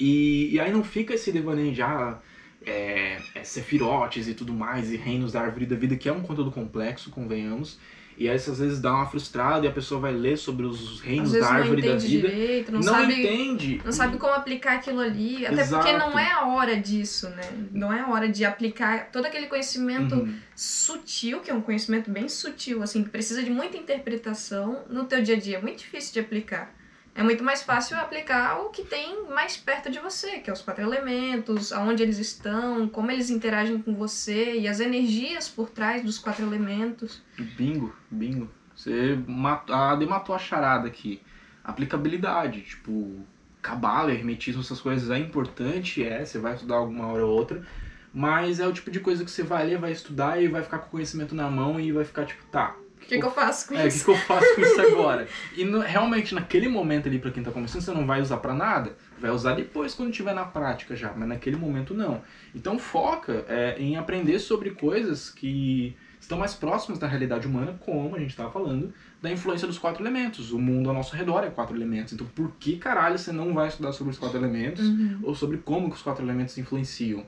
E, e aí não fica esse devaneio de ah, é, é, sefirotes e tudo mais, e reinos da árvore da vida, que é um conteúdo complexo, convenhamos. E aí às vezes dá uma frustrada e a pessoa vai ler sobre os reinos da árvore da vida. direito, não, Não, sabe. entende. Não sabe como aplicar aquilo ali. Até porque Exato. não é a hora disso, né? Não é a hora de aplicar todo aquele conhecimento Uhum. sutil, que é um conhecimento bem sutil, assim, que precisa de muita interpretação no teu dia a dia. É muito difícil de aplicar. É muito mais fácil aplicar o que tem mais perto de você, que é os quatro elementos, aonde eles estão, como eles interagem com você e as energias por trás dos quatro elementos. Bingo, bingo. Você matou, a Ade matou a charada aqui. Aplicabilidade, tipo, cabala, hermetismo, essas coisas é importante, é, você vai estudar alguma hora ou outra, mas é o tipo de coisa que você vai ler, vai estudar e vai ficar com o conhecimento na mão e vai ficar tipo, tá, que, que eu faço com É, o que, isso? que eu faço com isso <laughs> agora? E no- realmente, naquele momento ali, pra quem tá começando, você não vai usar pra nada. Vai usar depois, quando tiver na prática já. Mas naquele momento, não. Então, foca é, em aprender sobre coisas que estão mais próximas da realidade humana, como a gente tava falando, da influência dos quatro elementos. O mundo ao nosso redor é quatro elementos. Então, por que caralho você não vai estudar sobre os quatro elementos? Uhum. ou sobre como que os quatro elementos influenciam.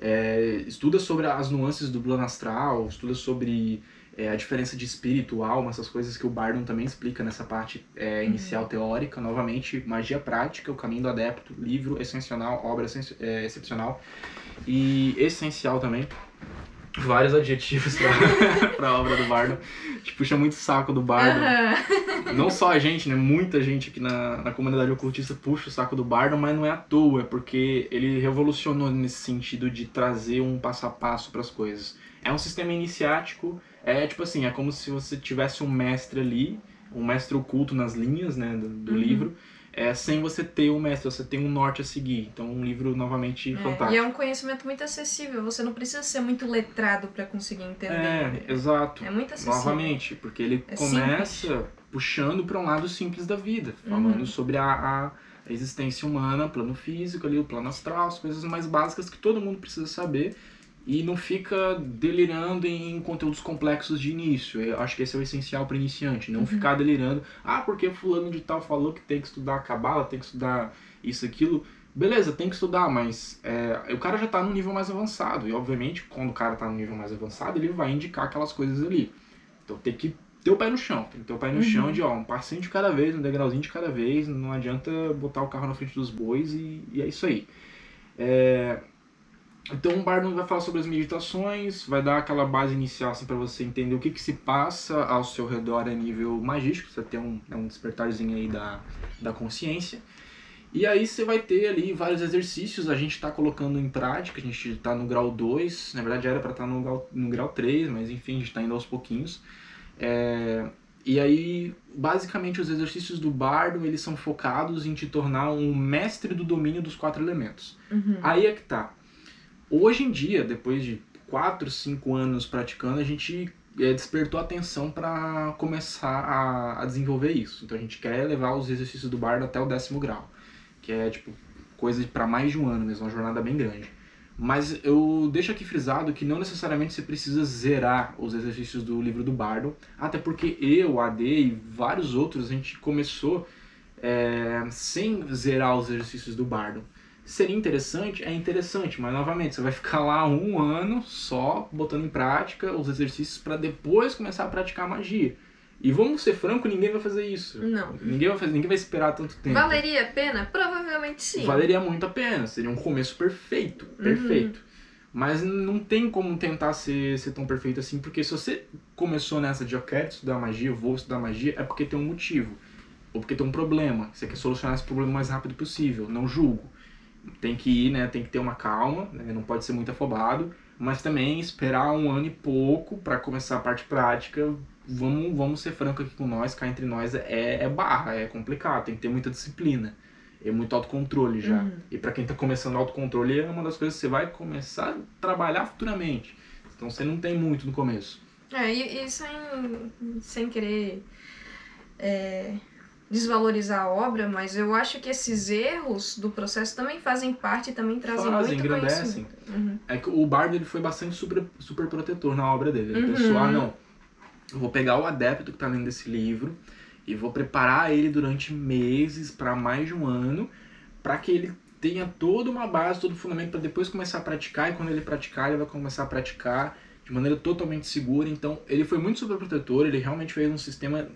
É, estuda sobre as nuances do plano astral, estuda sobre é, a diferença de espírito, alma, essas coisas que o Bardon também explica nessa parte é, inicial teórica. Novamente, Magia Prática, O Caminho do Adepto, livro excepcional, obra é, excepcional e essencial também. vários adjetivos pra, <laughs> pra obra do Bardo. Te puxa muito saco do Bardo. Aham. Não só a gente, né? Muita gente aqui na, na comunidade ocultista puxa o saco do Bardo, mas não é à toa, é porque ele revolucionou nesse sentido de trazer um passo a passo para as coisas. É um sistema iniciático, é tipo assim, é como se você tivesse um mestre ali, um mestre oculto nas linhas, né, do, do Uhum. livro, é, sem você ter um mestre, você tem um norte a seguir. Então, um livro novamente É, fantástico. e é um conhecimento muito acessível. Você não precisa ser muito letrado pra conseguir entender. É, exato. É muito acessível. Novamente, porque ele É começa puxando para um lado simples da vida, falando Uhum. sobre a, a existência humana, plano físico ali, o plano astral, as coisas mais básicas que todo mundo precisa saber e não fica delirando em conteúdos complexos de início. Eu acho que esse é o essencial para iniciante, não Uhum. ficar delirando, ah, porque fulano de tal falou que tem que estudar cabala, tem que estudar isso aquilo. Beleza, tem que estudar, mas é, o cara já tá no nível mais avançado. E obviamente, quando o cara tá no nível mais avançado, ele vai indicar aquelas coisas ali. Então tem que ter o pé no chão. Tem que ter o pé no Uhum. chão de ó, um passinho de cada vez, um degrauzinho de cada vez. Não adianta botar o carro na frente dos bois e, e é isso aí. É, então o Bardo vai falar sobre as meditações, vai dar aquela base inicial assim, para você entender o que, que se passa ao seu redor a nível magístico. Você tem um, é um despertarzinho aí da, da consciência. E aí você vai ter ali vários exercícios, a gente está colocando em prática, a gente está no grau 2, na verdade era para estar no grau, no grau 3, mas enfim, a gente está indo aos pouquinhos. É, e aí, basicamente, os exercícios do bardo, eles são focados em te tornar um mestre do domínio dos quatro elementos. Uhum. Aí é que tá. Hoje em dia, depois de 4, 5 anos praticando, a gente é, despertou atenção para começar a, a desenvolver isso. Então a gente quer levar os exercícios do bardo até o décimo grau, que é tipo coisa para mais de um ano mesmo, uma jornada bem grande. Mas eu deixo aqui frisado que não necessariamente você precisa zerar os exercícios do livro do Bardo, até porque eu, AD e vários outros, a gente começou é, sem zerar os exercícios do Bardo. Seria interessante? É interessante, mas novamente, você vai ficar lá um ano só botando em prática os exercícios para depois começar a praticar magia. E vamos ser franco, ninguém vai fazer isso. Não. Ninguém vai, fazer, ninguém vai esperar tanto tempo. Valeria a pena? Provavelmente sim. Valeria muito a pena, seria um começo perfeito, perfeito. Mas não tem como tentar ser, ser tão perfeito assim, porque se você começou nessa de eu quero estudar magia, eu vou estudar magia, é porque tem um motivo. Ou porque tem um problema. Você quer solucionar esse problema o mais rápido possível. Não julgo. Tem que ir, né? Tem que ter uma calma, né? não pode ser muito afobado. Mas também esperar um ano e pouco para começar a parte prática. Vamos, vamos ser franco aqui com nós, cá entre nós, é, é barra, é complicado, tem que ter muita disciplina. É muito autocontrole já. Uhum. E para quem tá começando autocontrole é uma das coisas que você vai começar a trabalhar futuramente. Então você não tem muito no começo. É, e, e sem, sem querer é, desvalorizar a obra, mas eu acho que esses erros do processo também fazem parte e também trazem Fazem, muito engrandecem. Uhum. É que o Bardo ele foi bastante super, super protetor na obra dele. Ele Uhum. pensou, ah não, eu vou pegar o adepto que tá lendo esse livro e vou preparar ele durante meses para mais de um ano para que ele tenha toda uma base, todo o fundamento para depois começar a praticar e quando ele praticar ele vai começar a praticar de maneira totalmente segura. Então ele foi muito super protetor, ele realmente fez um sistema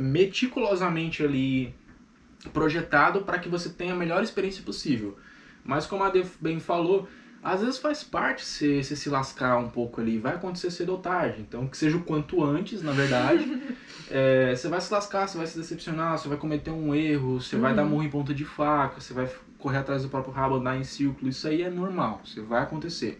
meticulosamente ali projetado para que você tenha a melhor experiência possível. Mas como a Def bem falou, às vezes faz parte você, você se lascar um pouco ali, vai acontecer cedo ou tarde. Então que seja o quanto antes, na verdade. <laughs> É, você vai se lascar, você vai se decepcionar, você vai cometer um erro, você vai Uhum. dar murro em ponta de faca, você vai correr atrás do próprio rabo, andar em círculo, isso aí é normal, isso vai acontecer.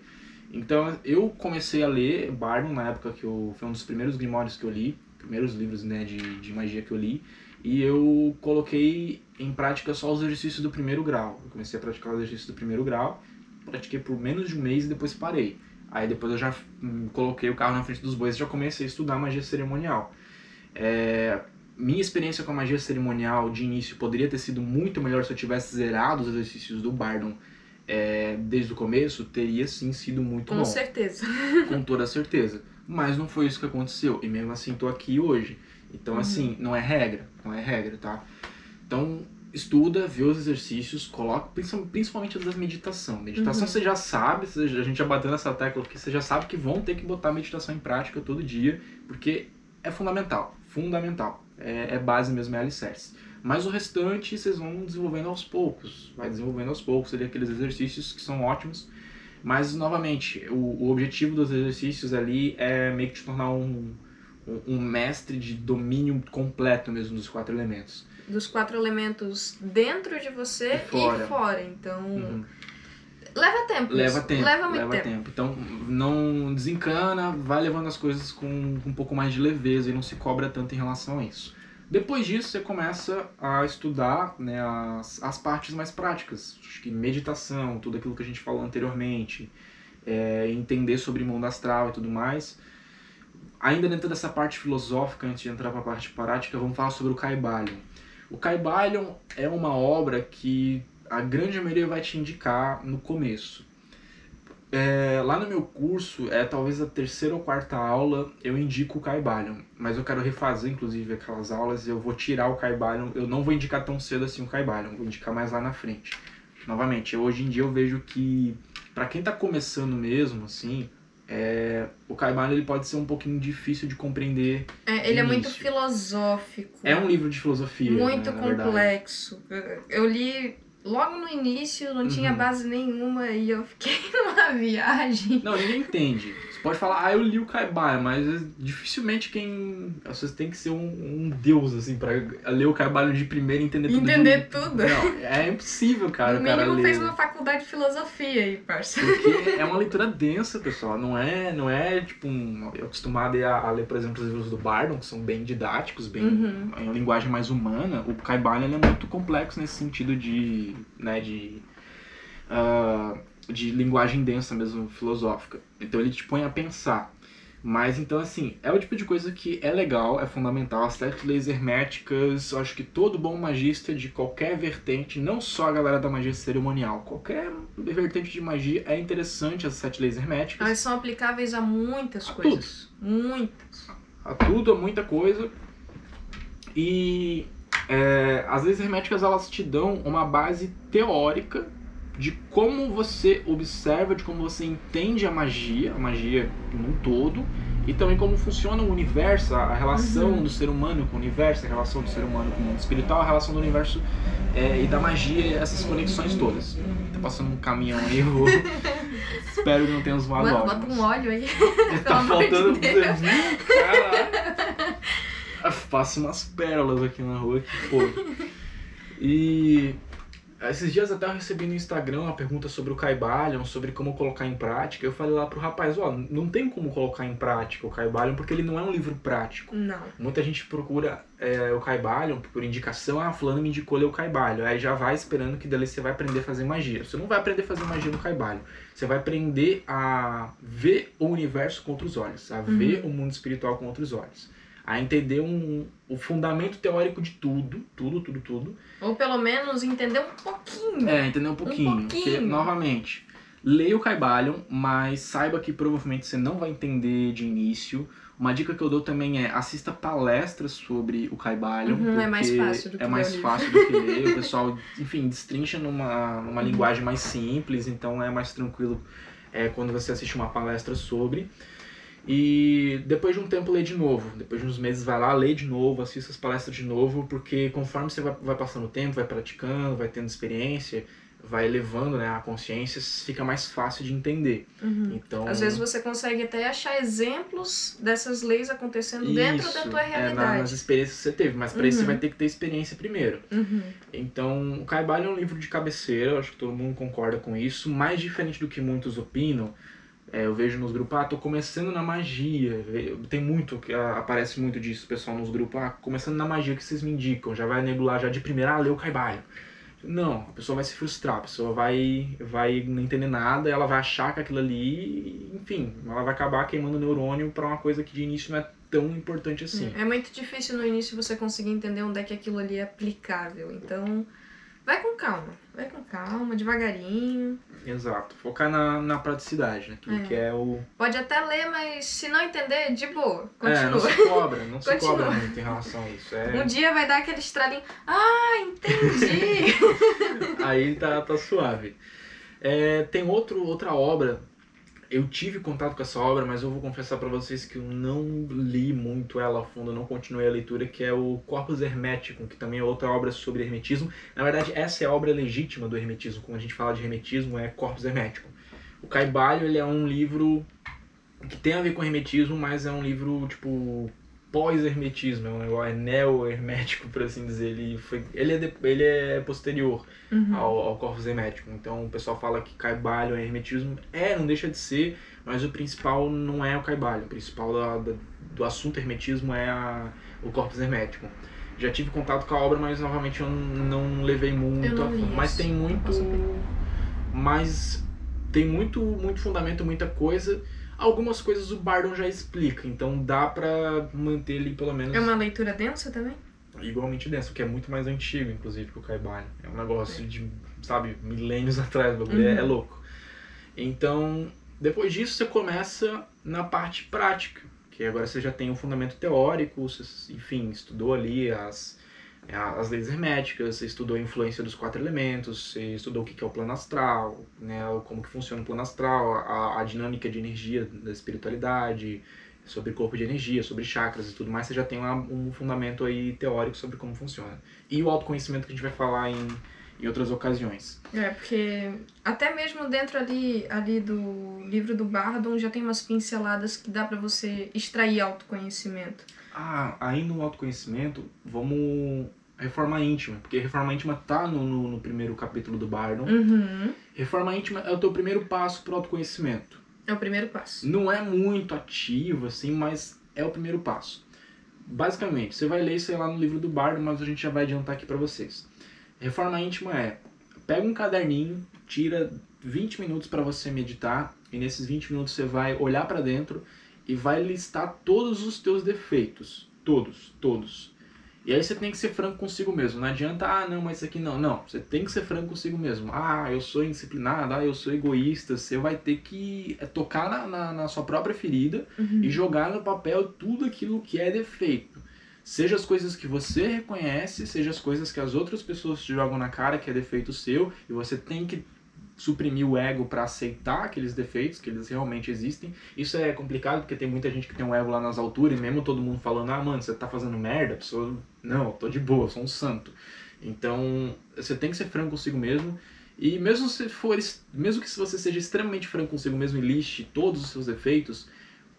Então eu comecei a ler Barnum na época que eu, foi um dos primeiros grimórios que eu li, primeiros livros né, de, de magia que eu li, e eu coloquei em prática só os exercícios do primeiro grau. Eu comecei a praticar os exercícios do primeiro grau, pratiquei por menos de um mês e depois parei. Aí depois eu já hum, coloquei o carro na frente dos bois e já comecei a estudar magia cerimonial. É, minha experiência com a magia cerimonial de início poderia ter sido muito melhor se eu tivesse zerado os exercícios do Bardon é, desde o começo, teria sim sido muito Com bom, certeza. com toda certeza. Mas não foi isso que aconteceu, e mesmo assim tô aqui hoje. Então, Uhum. assim, não é regra, não é regra, tá? Então, estuda, vê os exercícios, coloca, principalmente- as da meditação. Meditação Uhum. você já sabe, a gente já bateu nessa tecla porque você já sabe que vão ter que botar a meditação em prática todo dia, porque é fundamental, fundamental. É, é base mesmo, é alicerce. Mas o restante vocês vão desenvolvendo aos poucos, vai desenvolvendo aos poucos ali aqueles exercícios que são ótimos. Mas, novamente, o, o objetivo dos exercícios ali é meio que te tornar um, um, um mestre de domínio completo mesmo dos quatro elementos. Dos quatro elementos dentro de você E fora. e fora. Então, Uhum. leva tempo. Leva tempo, Leva muito leva tempo. tempo. Então, não desencana, vai levando as coisas com, com um pouco mais de leveza e não se cobra tanto em relação a isso. Depois disso, você começa a estudar né, as, as partes mais práticas. Acho que meditação, tudo aquilo que a gente falou anteriormente, é, entender sobre mundo astral e tudo mais. Ainda dentro dessa parte filosófica, antes de entrar para a parte prática, vamos falar sobre o Caibalion. O Caibalion é uma obra que a grande maioria vai te indicar no começo. É, lá no meu curso, é talvez a terceira ou quarta aula, eu indico o Caibalion. Mas eu quero refazer, inclusive, aquelas aulas. Eu vou tirar o Caibalion. Eu não vou indicar tão cedo assim o Caibalion. Vou indicar mais lá na frente. Novamente, hoje em dia eu vejo que, para quem tá começando mesmo, assim, é, o Caibalion ele pode ser um pouquinho difícil de compreender. É, ele é muito filosófico. É um livro de filosofia. muito né, complexo. Eu li logo no início, não tinha Uhum. base nenhuma e eu fiquei <laughs> numa viagem. Não, ninguém entende. Você pode falar, ah, eu li o Caibalion, mas dificilmente quem. Você tem que ser um, um deus, assim, pra ler o Caibalion de primeira e entender tudo. de Entender um- tudo. Não, é impossível, cara, no o cara mínimo ler. fez uma faculdade de filosofia aí, parça. Porque <laughs> é uma leitura densa, pessoal. Não é, não é tipo, um, eu acostumado a, a ler, por exemplo, os livros do Bardon, que são bem didáticos, bem Uhum. em uma linguagem mais humana. O ele é muito complexo nesse sentido de, né, de, ah, de linguagem densa mesmo, filosófica. Então ele te põe a pensar. Mas então, assim, é o tipo de coisa que é legal, é fundamental. As sete leis herméticas, acho que todo bom magista de qualquer vertente, não só a galera da magia cerimonial, qualquer vertente de magia é interessante as sete leis herméticas. Elas são aplicáveis a muitas A coisas. Muitas. a tudo, a muita coisa. E é, as leis herméticas elas te dão uma base teórica de como você observa, de como você entende a magia, a magia num todo, e também como funciona o universo, a relação Uhum. do ser humano com o universo, a relação do ser humano com o mundo espiritual, a relação do universo é, e da magia, essas conexões todas. Tá passando um caminhão aí, eu vou... <laughs> espero que não tenha zoado Mano, áudio, bota um óleo aí. <laughs> tá amor de faltando Deus. você <laughs> Passa umas pérolas aqui na rua que pô. E esses dias até eu recebi no Instagram uma pergunta sobre o Caibalion, sobre como colocar em prática. Eu falei lá pro rapaz, ó, não tem como colocar em prática o Caibalion porque ele não é um livro prático. Não. Muita gente procura é, o Caibalion por indicação, ah, fulano me indicou ler o Caibalion. Aí já vai esperando que dali você vai aprender a fazer magia. Você não vai aprender a fazer magia no Caibalion. Você vai aprender a ver o universo com outros olhos, a ver o mundo espiritual com outros olhos. A entender um, o fundamento teórico de tudo, tudo, tudo, tudo. Ou pelo menos entender um pouquinho. É, entender um pouquinho. pouquinho. Porque, novamente, leia o Caibalion, mas saiba que provavelmente você não vai entender de início. Uma dica que eu dou também é assista palestras sobre o Caibalion. Uhum, é mais porque fácil do que É mais fácil do que ler. O <laughs> pessoal, enfim, destrincha numa, numa linguagem mais simples, então é mais tranquilo é, quando você assiste uma palestra sobre. E depois de um tempo lê de novo. Depois de uns meses vai lá, lê de novo, assista as palestras de novo, porque conforme você vai, vai passando o tempo, vai praticando, vai tendo experiência, vai elevando né, a consciência, fica mais fácil de entender. Uhum. Então, Às vezes você consegue até achar exemplos dessas leis acontecendo dentro da isso, tua é, realidade. nas experiências que você teve, mas para isso você Uhum. vai ter que ter experiência primeiro. Uhum. Então, o Caibalion é um livro de cabeceira, acho que todo mundo concorda com isso, mais diferente do que muitos opinam. É, eu vejo nos grupos, ah, tô começando na magia. Tem muito, ah, aparece muito disso, pessoal, nos grupos, ah, começando na magia que vocês me indicam, já vai nebular já de primeira, ah, lê o Caibalion. Não, a pessoa vai se frustrar, a pessoa vai, vai não entender nada, ela vai achar que aquilo ali, enfim, ela vai acabar queimando neurônio pra uma coisa que de início não é tão importante assim. É muito difícil no início você conseguir entender onde é que aquilo ali é aplicável. Então, vai com calma. Vai com calma, devagarinho. Exato. Focar na, na praticidade, né? É. que é o. Pode até ler, mas se não entender, de boa. É, não Continua. se cobra, não se cobra muito em relação a isso. É... Um dia vai dar aquele estralinho. Ah, entendi! <laughs> Aí tá, tá suave. É, tem outro, outra obra. Eu tive contato com essa obra, mas eu vou confessar pra vocês que eu não li muito ela a fundo, não continuei a leitura, que é o Corpus Hermeticum, que também é outra obra sobre hermetismo. Na verdade, essa é a obra legítima do hermetismo. Quando a gente fala de hermetismo, é Corpus Hermeticum. O Caibalho, ele é um livro que tem a ver com hermetismo, mas é um livro, tipo, pós-hermetismo, é um negócio, é neo-hermético, por assim dizer. Ele, foi, ele, é, de, ele é posterior Uhum. ao, ao corpus hermético. Então o pessoal fala que caibalho é hermetismo. É, não deixa de ser, mas o principal não é o caibalho. O principal da, da- do assunto hermetismo é a, o corpus hermético. Já tive contato com a obra, mas novamente eu não levei muito não a fundo. Mas tem muito. Mas tem muito, muito fundamento, muita coisa. Algumas coisas o Bardon já explica, então dá pra manter ali pelo menos É uma leitura densa também? igualmente denso, que é muito mais antigo, inclusive, que o Caibalho. É um negócio de, sabe, milênios <laughs> atrás, o bagulho é- Uhum. é louco. Então, depois disso, você começa na parte prática, que agora você já tem um fundamento teórico, você, enfim, estudou ali as, as leis herméticas, você estudou a influência dos quatro elementos, você estudou o que é o plano astral, né, como que funciona o plano astral, a, a dinâmica de energia da espiritualidade, sobre corpo de energia, sobre chakras e tudo mais, você já tem um fundamento aí teórico sobre como funciona. E o autoconhecimento que a gente vai falar em, em outras ocasiões. É, porque até mesmo dentro ali, ali do livro do Bardon já tem umas pinceladas que dá pra você extrair autoconhecimento. Ah, ainda no autoconhecimento, vamos reforma íntima, porque reforma íntima tá no, no, no primeiro capítulo do Bardon. Uhum. Reforma íntima é o teu primeiro passo pro autoconhecimento. É o primeiro passo. Não é muito ativo, assim, mas é o primeiro passo. Basicamente, você vai ler isso aí lá no livro do Bardo, mas a gente já vai adiantar aqui pra vocês. Reforma íntima é, pega um caderninho, tira 20 minutos pra você meditar, e nesses 20 minutos você vai olhar pra dentro e vai listar todos os teus defeitos. Todos, todos. E aí você tem que ser franco consigo mesmo. Não adianta, ah, não, mas isso aqui não. Não, você tem que ser franco consigo mesmo. Ah, eu sou indisciplinado, ah, eu sou egoísta. Você vai ter que é, tocar na, na, na sua própria ferida Uhum. e jogar no papel tudo aquilo que é defeito. Seja as coisas que você reconhece, seja as coisas que as outras pessoas te jogam na cara que é defeito seu, e você tem que suprimir o ego para aceitar aqueles defeitos, que eles realmente existem. Isso é complicado porque tem muita gente que tem um ego lá nas alturas e mesmo todo mundo falando: "Ah, mano, você tá fazendo merda". A pessoa: "Não, eu tô de boa, eu sou um santo". Então, você tem que ser franco consigo mesmo. E mesmo se for, mesmo que você seja extremamente franco consigo mesmo e liste todos os seus defeitos,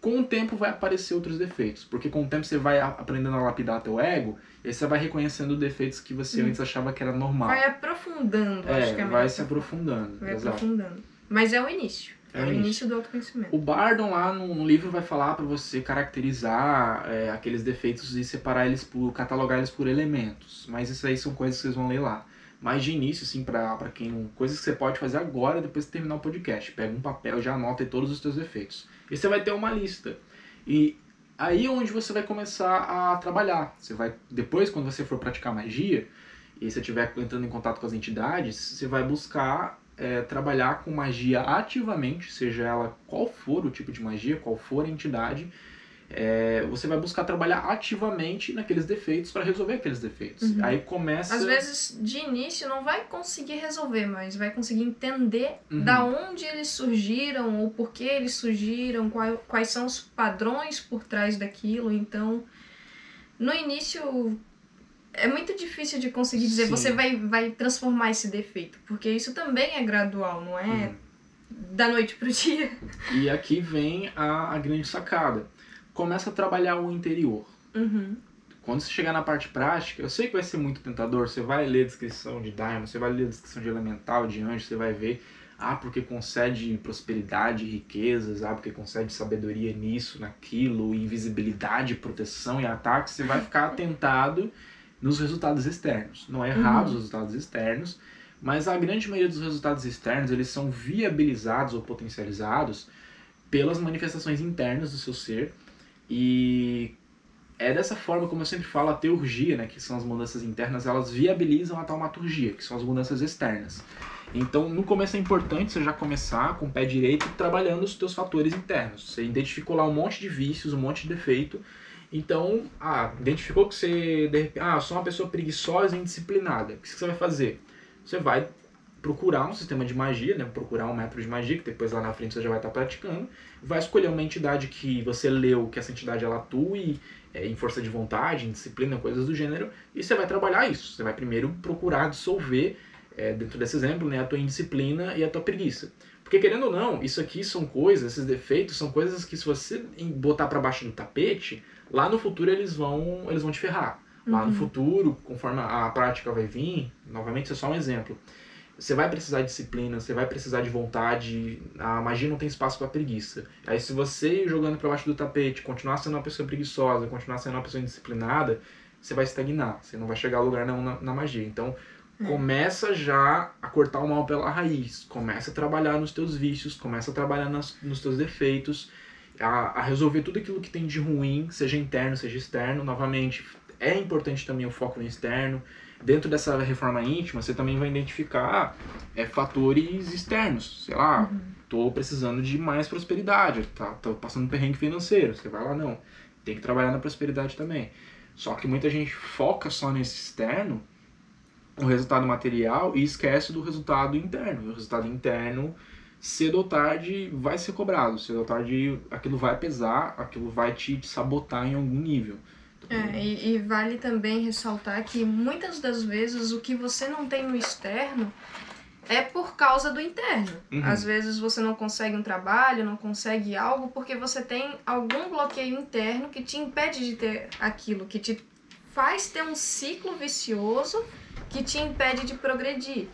com o tempo vai aparecer outros defeitos, porque com o tempo você vai aprendendo a lapidar teu ego, e aí você vai reconhecendo defeitos que você Hum. antes achava que era normal. Vai aprofundando, acho que é é, vai se aprofundando. Vai exato. aprofundando. Mas é o início. É É, o o início. início do autoconhecimento. O Bardon lá no, no livro vai falar para você caracterizar é, aqueles defeitos e separar eles por, catalogar eles por elementos. Mas isso aí são coisas que vocês vão ler lá. Mas de início, assim, pra, pra quem. Coisas que você pode fazer agora, depois de terminar o podcast. Pega um papel, já anota todos os teus defeitos. E você vai ter uma lista. E aí é onde você vai começar a trabalhar. Você vai. Depois, quando você for praticar magia, e você estiver entrando em contato com as entidades, você vai buscar é, trabalhar com magia ativamente, seja ela qual for o tipo de magia, qual for a entidade, é, você vai buscar trabalhar ativamente naqueles defeitos para resolver aqueles defeitos. Uhum. Aí começa. Às vezes, de início, não vai conseguir resolver, mas vai conseguir entender Uhum. da onde eles surgiram, ou por que eles surgiram, qual- quais são os padrões por trás daquilo. Então, no início, é muito difícil de conseguir dizer, Sim. você vai, vai transformar esse defeito, porque isso também é gradual, não é Uhum. da noite pro dia. E aqui vem a, a grande sacada. Começa a trabalhar o interior. Uhum. Quando você chegar na parte prática, eu sei que vai ser muito tentador. Você vai ler a descrição de Daimon, você vai ler a descrição de Elemental, de Anjo, você vai ver, ah, porque concede prosperidade e riquezas, ah, porque concede sabedoria nisso, naquilo, invisibilidade, proteção e ataque. Você vai ficar atentado nos resultados externos. Não é errado os Uhum. resultados externos, mas a grande maioria dos resultados externos, eles são viabilizados ou potencializados pelas manifestações internas do seu ser e é dessa forma, como eu sempre falo, a teurgia, né, que são as mudanças internas, elas viabilizam a taumaturgia, que são as mudanças externas. Então, no começo é importante você já começar com o pé direito trabalhando os teus fatores internos. Você identificou lá um monte de vícios, um monte de defeito. Então, ah, identificou que você, de repente, ah, sou uma pessoa preguiçosa e indisciplinada. O que você vai fazer? Você vai procurar um sistema de magia, né? procurar um método de magia, que depois lá na frente você já vai estar praticando. Vai escolher uma entidade que você leu que essa entidade ela atue é, em força de vontade, em disciplina, coisas do gênero, e você vai trabalhar isso. Você vai primeiro procurar dissolver, é, dentro desse exemplo, né, a tua indisciplina e a tua preguiça. Porque querendo ou não, isso aqui são coisas, esses defeitos são coisas que se você botar para baixo do tapete, lá no futuro eles vão, eles vão te ferrar. Lá no Uhum. futuro, conforme a prática vai vir, novamente isso é só um exemplo. Você vai precisar de disciplina, você vai precisar de vontade. A magia não tem espaço para preguiça. Aí se você ir jogando para baixo do tapete, continuar sendo uma pessoa preguiçosa, continuar sendo uma pessoa indisciplinada, você vai estagnar. Você não vai chegar a lugar nenhum na, na magia. Então É. começa já a cortar o mal pela raiz. Começa a trabalhar nos teus vícios, começa a trabalhar nas, nos teus defeitos, a, a resolver tudo aquilo que tem de ruim, seja interno, seja externo. Novamente, é importante também o foco no externo. Dentro dessa reforma íntima, você também vai identificar é, fatores externos. Sei lá, tô precisando de mais prosperidade, tá, tô passando um perrengue financeiro. Você vai lá, não. Tem que trabalhar na prosperidade também. Só que muita gente foca só nesse externo, o resultado material, e esquece do resultado interno. O resultado interno, cedo ou tarde, vai ser cobrado. Cedo ou tarde, aquilo vai pesar, aquilo vai te sabotar em algum nível. É, e, e vale também ressaltar que muitas das vezes o que você não tem no externo é por causa do interno. Uhum. Às vezes você não consegue um trabalho, não consegue algo porque você tem algum bloqueio interno que te impede de ter aquilo, que te faz ter um ciclo vicioso que te impede de progredir.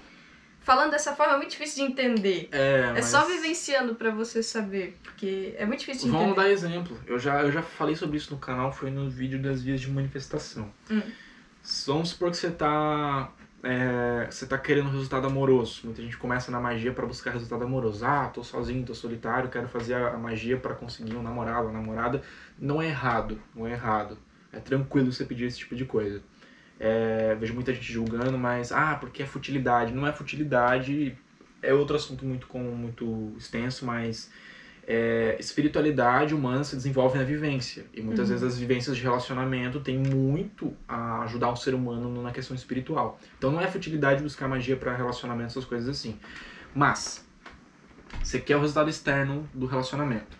Falando dessa forma é muito difícil de entender. É, É mas- só vivenciando pra você saber, porque é muito difícil de Vamos entender. dar exemplo. Eu já, eu já falei sobre isso no canal, foi no vídeo das vias de manifestação. Hum. Vamos supor que você tá, é, você tá querendo um resultado amoroso. Muita gente começa na magia para buscar resultado amoroso. Ah, tô sozinho, tô solitário, quero fazer a, a magia para conseguir um namorado, uma namorada. Não é errado, não é errado. É tranquilo você pedir esse tipo de coisa. É, vejo muita gente julgando, mas ah, porque é futilidade. Não é futilidade, é outro assunto muito, com, muito extenso, mas é, espiritualidade humana se desenvolve na vivência. E muitas Uhum. vezes as vivências de relacionamento têm muito a ajudar o ser humano na questão espiritual. Então não é futilidade buscar magia para relacionamento, essas coisas assim. Mas, você quer o resultado externo do relacionamento.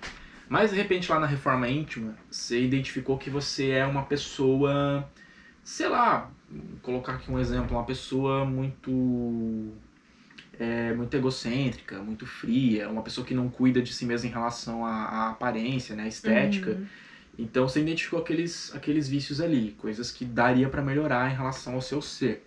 Mas de repente lá na reforma íntima, você identificou que você é uma pessoa, sei lá, colocar aqui um exemplo, uma pessoa muito é, muito egocêntrica, muito fria, uma pessoa que não cuida de si mesma em relação à, à aparência, né, à estética. Uhum. Então você identificou aqueles, aqueles vícios ali, coisas que daria para melhorar em relação ao seu ser.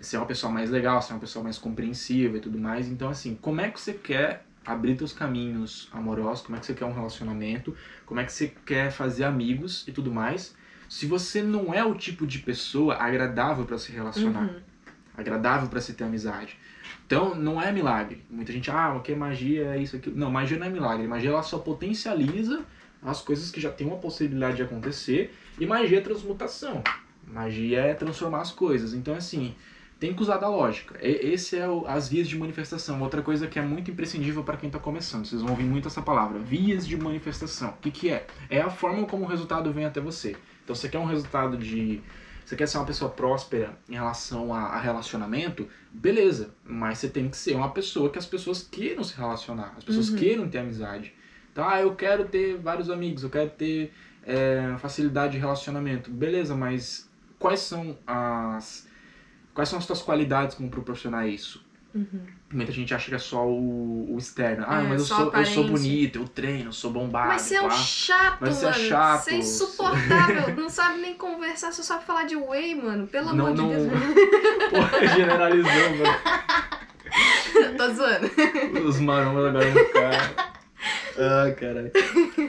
Ser uma pessoa mais legal, ser uma pessoa mais compreensiva e tudo mais. Então, assim, como é que você quer abrir teus caminhos amorosos? Como é que você quer um relacionamento? Como é que você quer fazer amigos e tudo mais? Se você não é o tipo de pessoa agradável para se relacionar Uhum. agradável para se ter amizade. Então, não é milagre. Muita gente, ah, o que é magia, é isso, aquilo. Não, magia não é milagre. Magia ela só potencializa as coisas que já têm uma possibilidade de acontecer. E magia é transmutação. Magia é transformar as coisas. Então, assim, tem que usar da lógica. E- Esse é o- as vias de manifestação. Outra coisa que é muito imprescindível para quem está começando. Vocês vão ouvir muito essa palavra. Vias de manifestação. O que, que é? É a forma como o resultado vem até você. Então, você quer um resultado de você quer ser uma pessoa próspera em relação a, a relacionamento, beleza. Mas você tem que ser uma pessoa que as pessoas queiram se relacionar, as pessoas Uhum. queiram ter amizade. Então, ah, eu quero ter vários amigos, eu quero ter é, facilidade de relacionamento. Beleza, mas quais são as. Quais são as tuas qualidades como proporcionar isso? Uhum. Muita gente acha que é só o, o externo. Ah, É, mas eu sou, eu sou bonito, eu treino, eu sou bombado. Mas você é um pá. chato, Mas você é mano. chato, Você é insuportável. não sabe nem conversar, só sabe falar de whey, mano. Pelo amor não- de Deus. <laughs> Pô, generalizando, mano. <laughs> Tô zoando. Os marombas agora vão ficar. <laughs> Ah, caralho.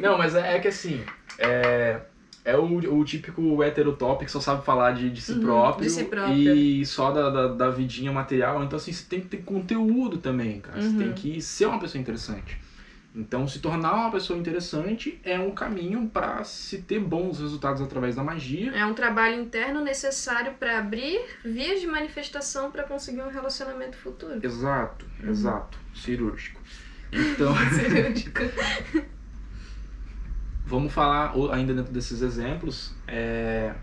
Não, mas é, é que assim. É, é o, o típico heterotop que só sabe falar de, de si Uhum, próprio. de si próprio. E só da, da, da vidinha material. Então, assim, você tem que ter conteúdo também, cara. Você Uhum. tem que ser uma pessoa interessante. Então, se tornar uma pessoa interessante é um caminho para se ter bons resultados através da magia. É um trabalho interno necessário pra abrir vias de manifestação pra conseguir um relacionamento futuro. Exato, Uhum. exato. Cirúrgico. Então. <laughs> <laughs> Cirúrgico. Vamos falar ainda dentro desses exemplos, é,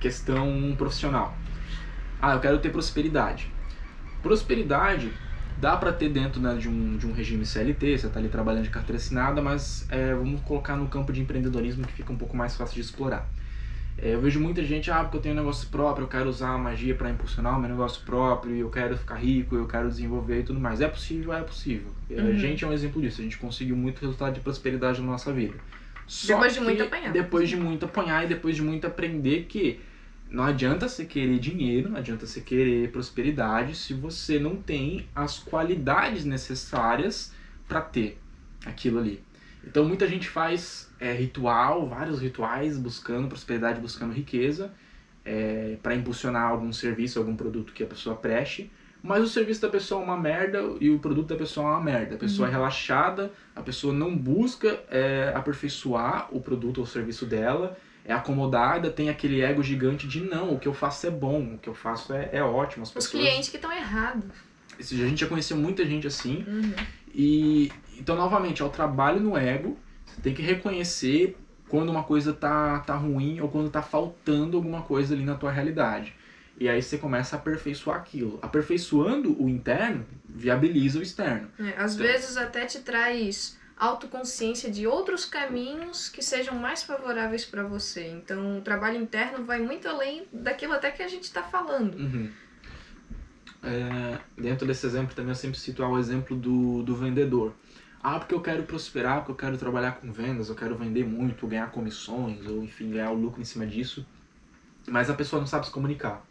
questão profissional. Ah, eu quero ter prosperidade. Prosperidade dá para ter dentro né, de, um, de um regime CLT, você está ali trabalhando de carteira assinada, mas é, vamos colocar no campo de empreendedorismo que fica um pouco mais fácil de explorar. É, eu vejo muita gente, ah, porque eu tenho um negócio próprio, eu quero usar a magia para impulsionar o meu negócio próprio, eu quero ficar rico, eu quero desenvolver e tudo mais. É possível, é possível. Uhum. A gente é um exemplo disso, a gente conseguiu muito resultado de prosperidade na nossa vida. Só depois de muito apanhar. Depois de muito apanhar e depois de muito aprender que não adianta você querer dinheiro, não adianta você querer prosperidade se você não tem as qualidades necessárias para ter aquilo ali. Então muita gente faz é, ritual, vários rituais buscando prosperidade, buscando riqueza, é, para impulsionar algum serviço, algum produto que a pessoa preste. Mas o serviço da pessoa é uma merda e o produto da pessoa é uma merda. A pessoa é uhum. é relaxada, a pessoa não busca é, aperfeiçoar o produto ou o serviço dela, é acomodada, tem aquele ego gigante de não, o que eu faço é bom, o que eu faço é, é ótimo. As Os pessoas... clientes que estão errados. A gente já conheceu muita gente assim. Uhum. E então, novamente, é o trabalho no ego. Você tem que reconhecer quando uma coisa tá, tá ruim ou quando tá faltando alguma coisa ali na tua realidade. E aí você começa a aperfeiçoar aquilo. Aperfeiçoando o interno, viabiliza o externo. É, às então, vezes até te traz autoconsciência de outros caminhos que sejam mais favoráveis para você. Então, o trabalho interno vai muito além daquilo até que a gente está falando. Uhum. É, dentro desse exemplo também eu sempre cito o exemplo do, do vendedor. Ah, porque eu quero prosperar, porque eu quero trabalhar com vendas, eu quero vender muito, ganhar comissões, ou enfim, ganhar o lucro em cima disso. Mas a pessoa não sabe se comunicar.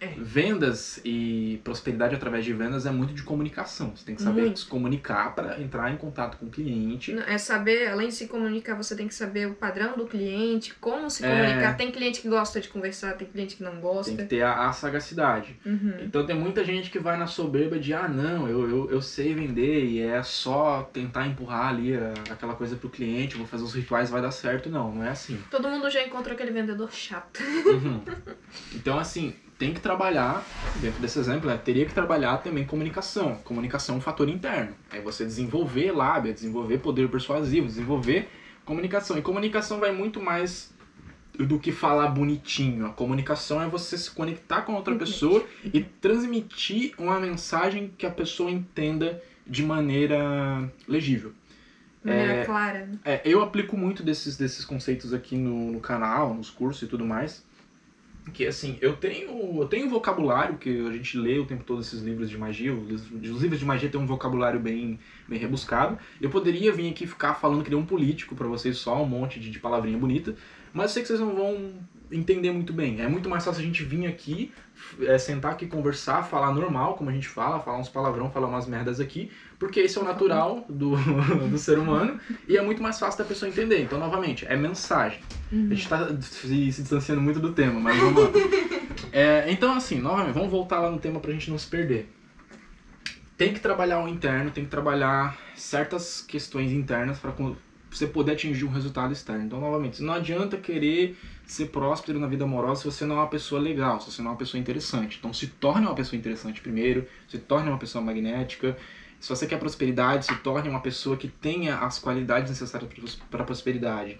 É. Vendas e prosperidade através de vendas é muito de comunicação. Você tem que saber muito. se comunicar para entrar em contato com o cliente. É saber, além de se comunicar, você tem que saber o padrão do cliente, como se comunicar. É... Tem cliente que gosta de conversar, tem cliente que não gosta. Tem que ter a, a sagacidade. Uhum. Então tem muita gente que vai na soberba de, ah, não, eu, eu, eu sei vender e é só tentar empurrar ali a, aquela coisa pro cliente, vou fazer os rituais, vai dar certo. Não, não é assim. Todo mundo já encontrou aquele vendedor chato. Uhum. <laughs> Então, assim, tem que trabalhar, dentro desse exemplo, né, teria que trabalhar também comunicação. Comunicação é um fator interno. É você desenvolver lábia, desenvolver poder persuasivo, desenvolver comunicação. E comunicação vai muito mais do que falar bonitinho. A comunicação é você se conectar com outra pessoa e transmitir uma mensagem que a pessoa entenda de maneira legível. Maneira é, clara. Né? É, eu aplico muito desses, desses conceitos aqui no, no canal, nos cursos e tudo mais que assim, eu tenho, eu tenho vocabulário, que a gente lê o tempo todo esses livros de magia, os livros de magia têm um vocabulário bem, bem rebuscado. Eu poderia vir aqui ficar falando que nem um político para vocês só, um monte de, de palavrinha bonita, mas eu sei que vocês não vão entender muito bem. É muito mais fácil a gente vir aqui, é, sentar aqui, conversar, falar normal, como a gente fala, falar uns palavrão, falar umas merdas aqui, porque esse é o natural do, <laughs> do ser humano e é muito mais fácil da pessoa entender. Então, novamente, é mensagem. Uhum. A gente está se, se, distanciando muito do tema, mas vamos lá. É, então, assim, novamente, vamos voltar lá no tema pra gente não se perder. Tem que trabalhar o interno, tem que trabalhar certas questões internas para você poder atingir um resultado externo. Então, novamente, não adianta querer ser próspero na vida amorosa se você não é uma pessoa legal, se você não é uma pessoa interessante. Então, se torne uma pessoa interessante primeiro, se torne uma pessoa magnética. Se você quer prosperidade, se torne uma pessoa que tenha as qualidades necessárias para a prosperidade.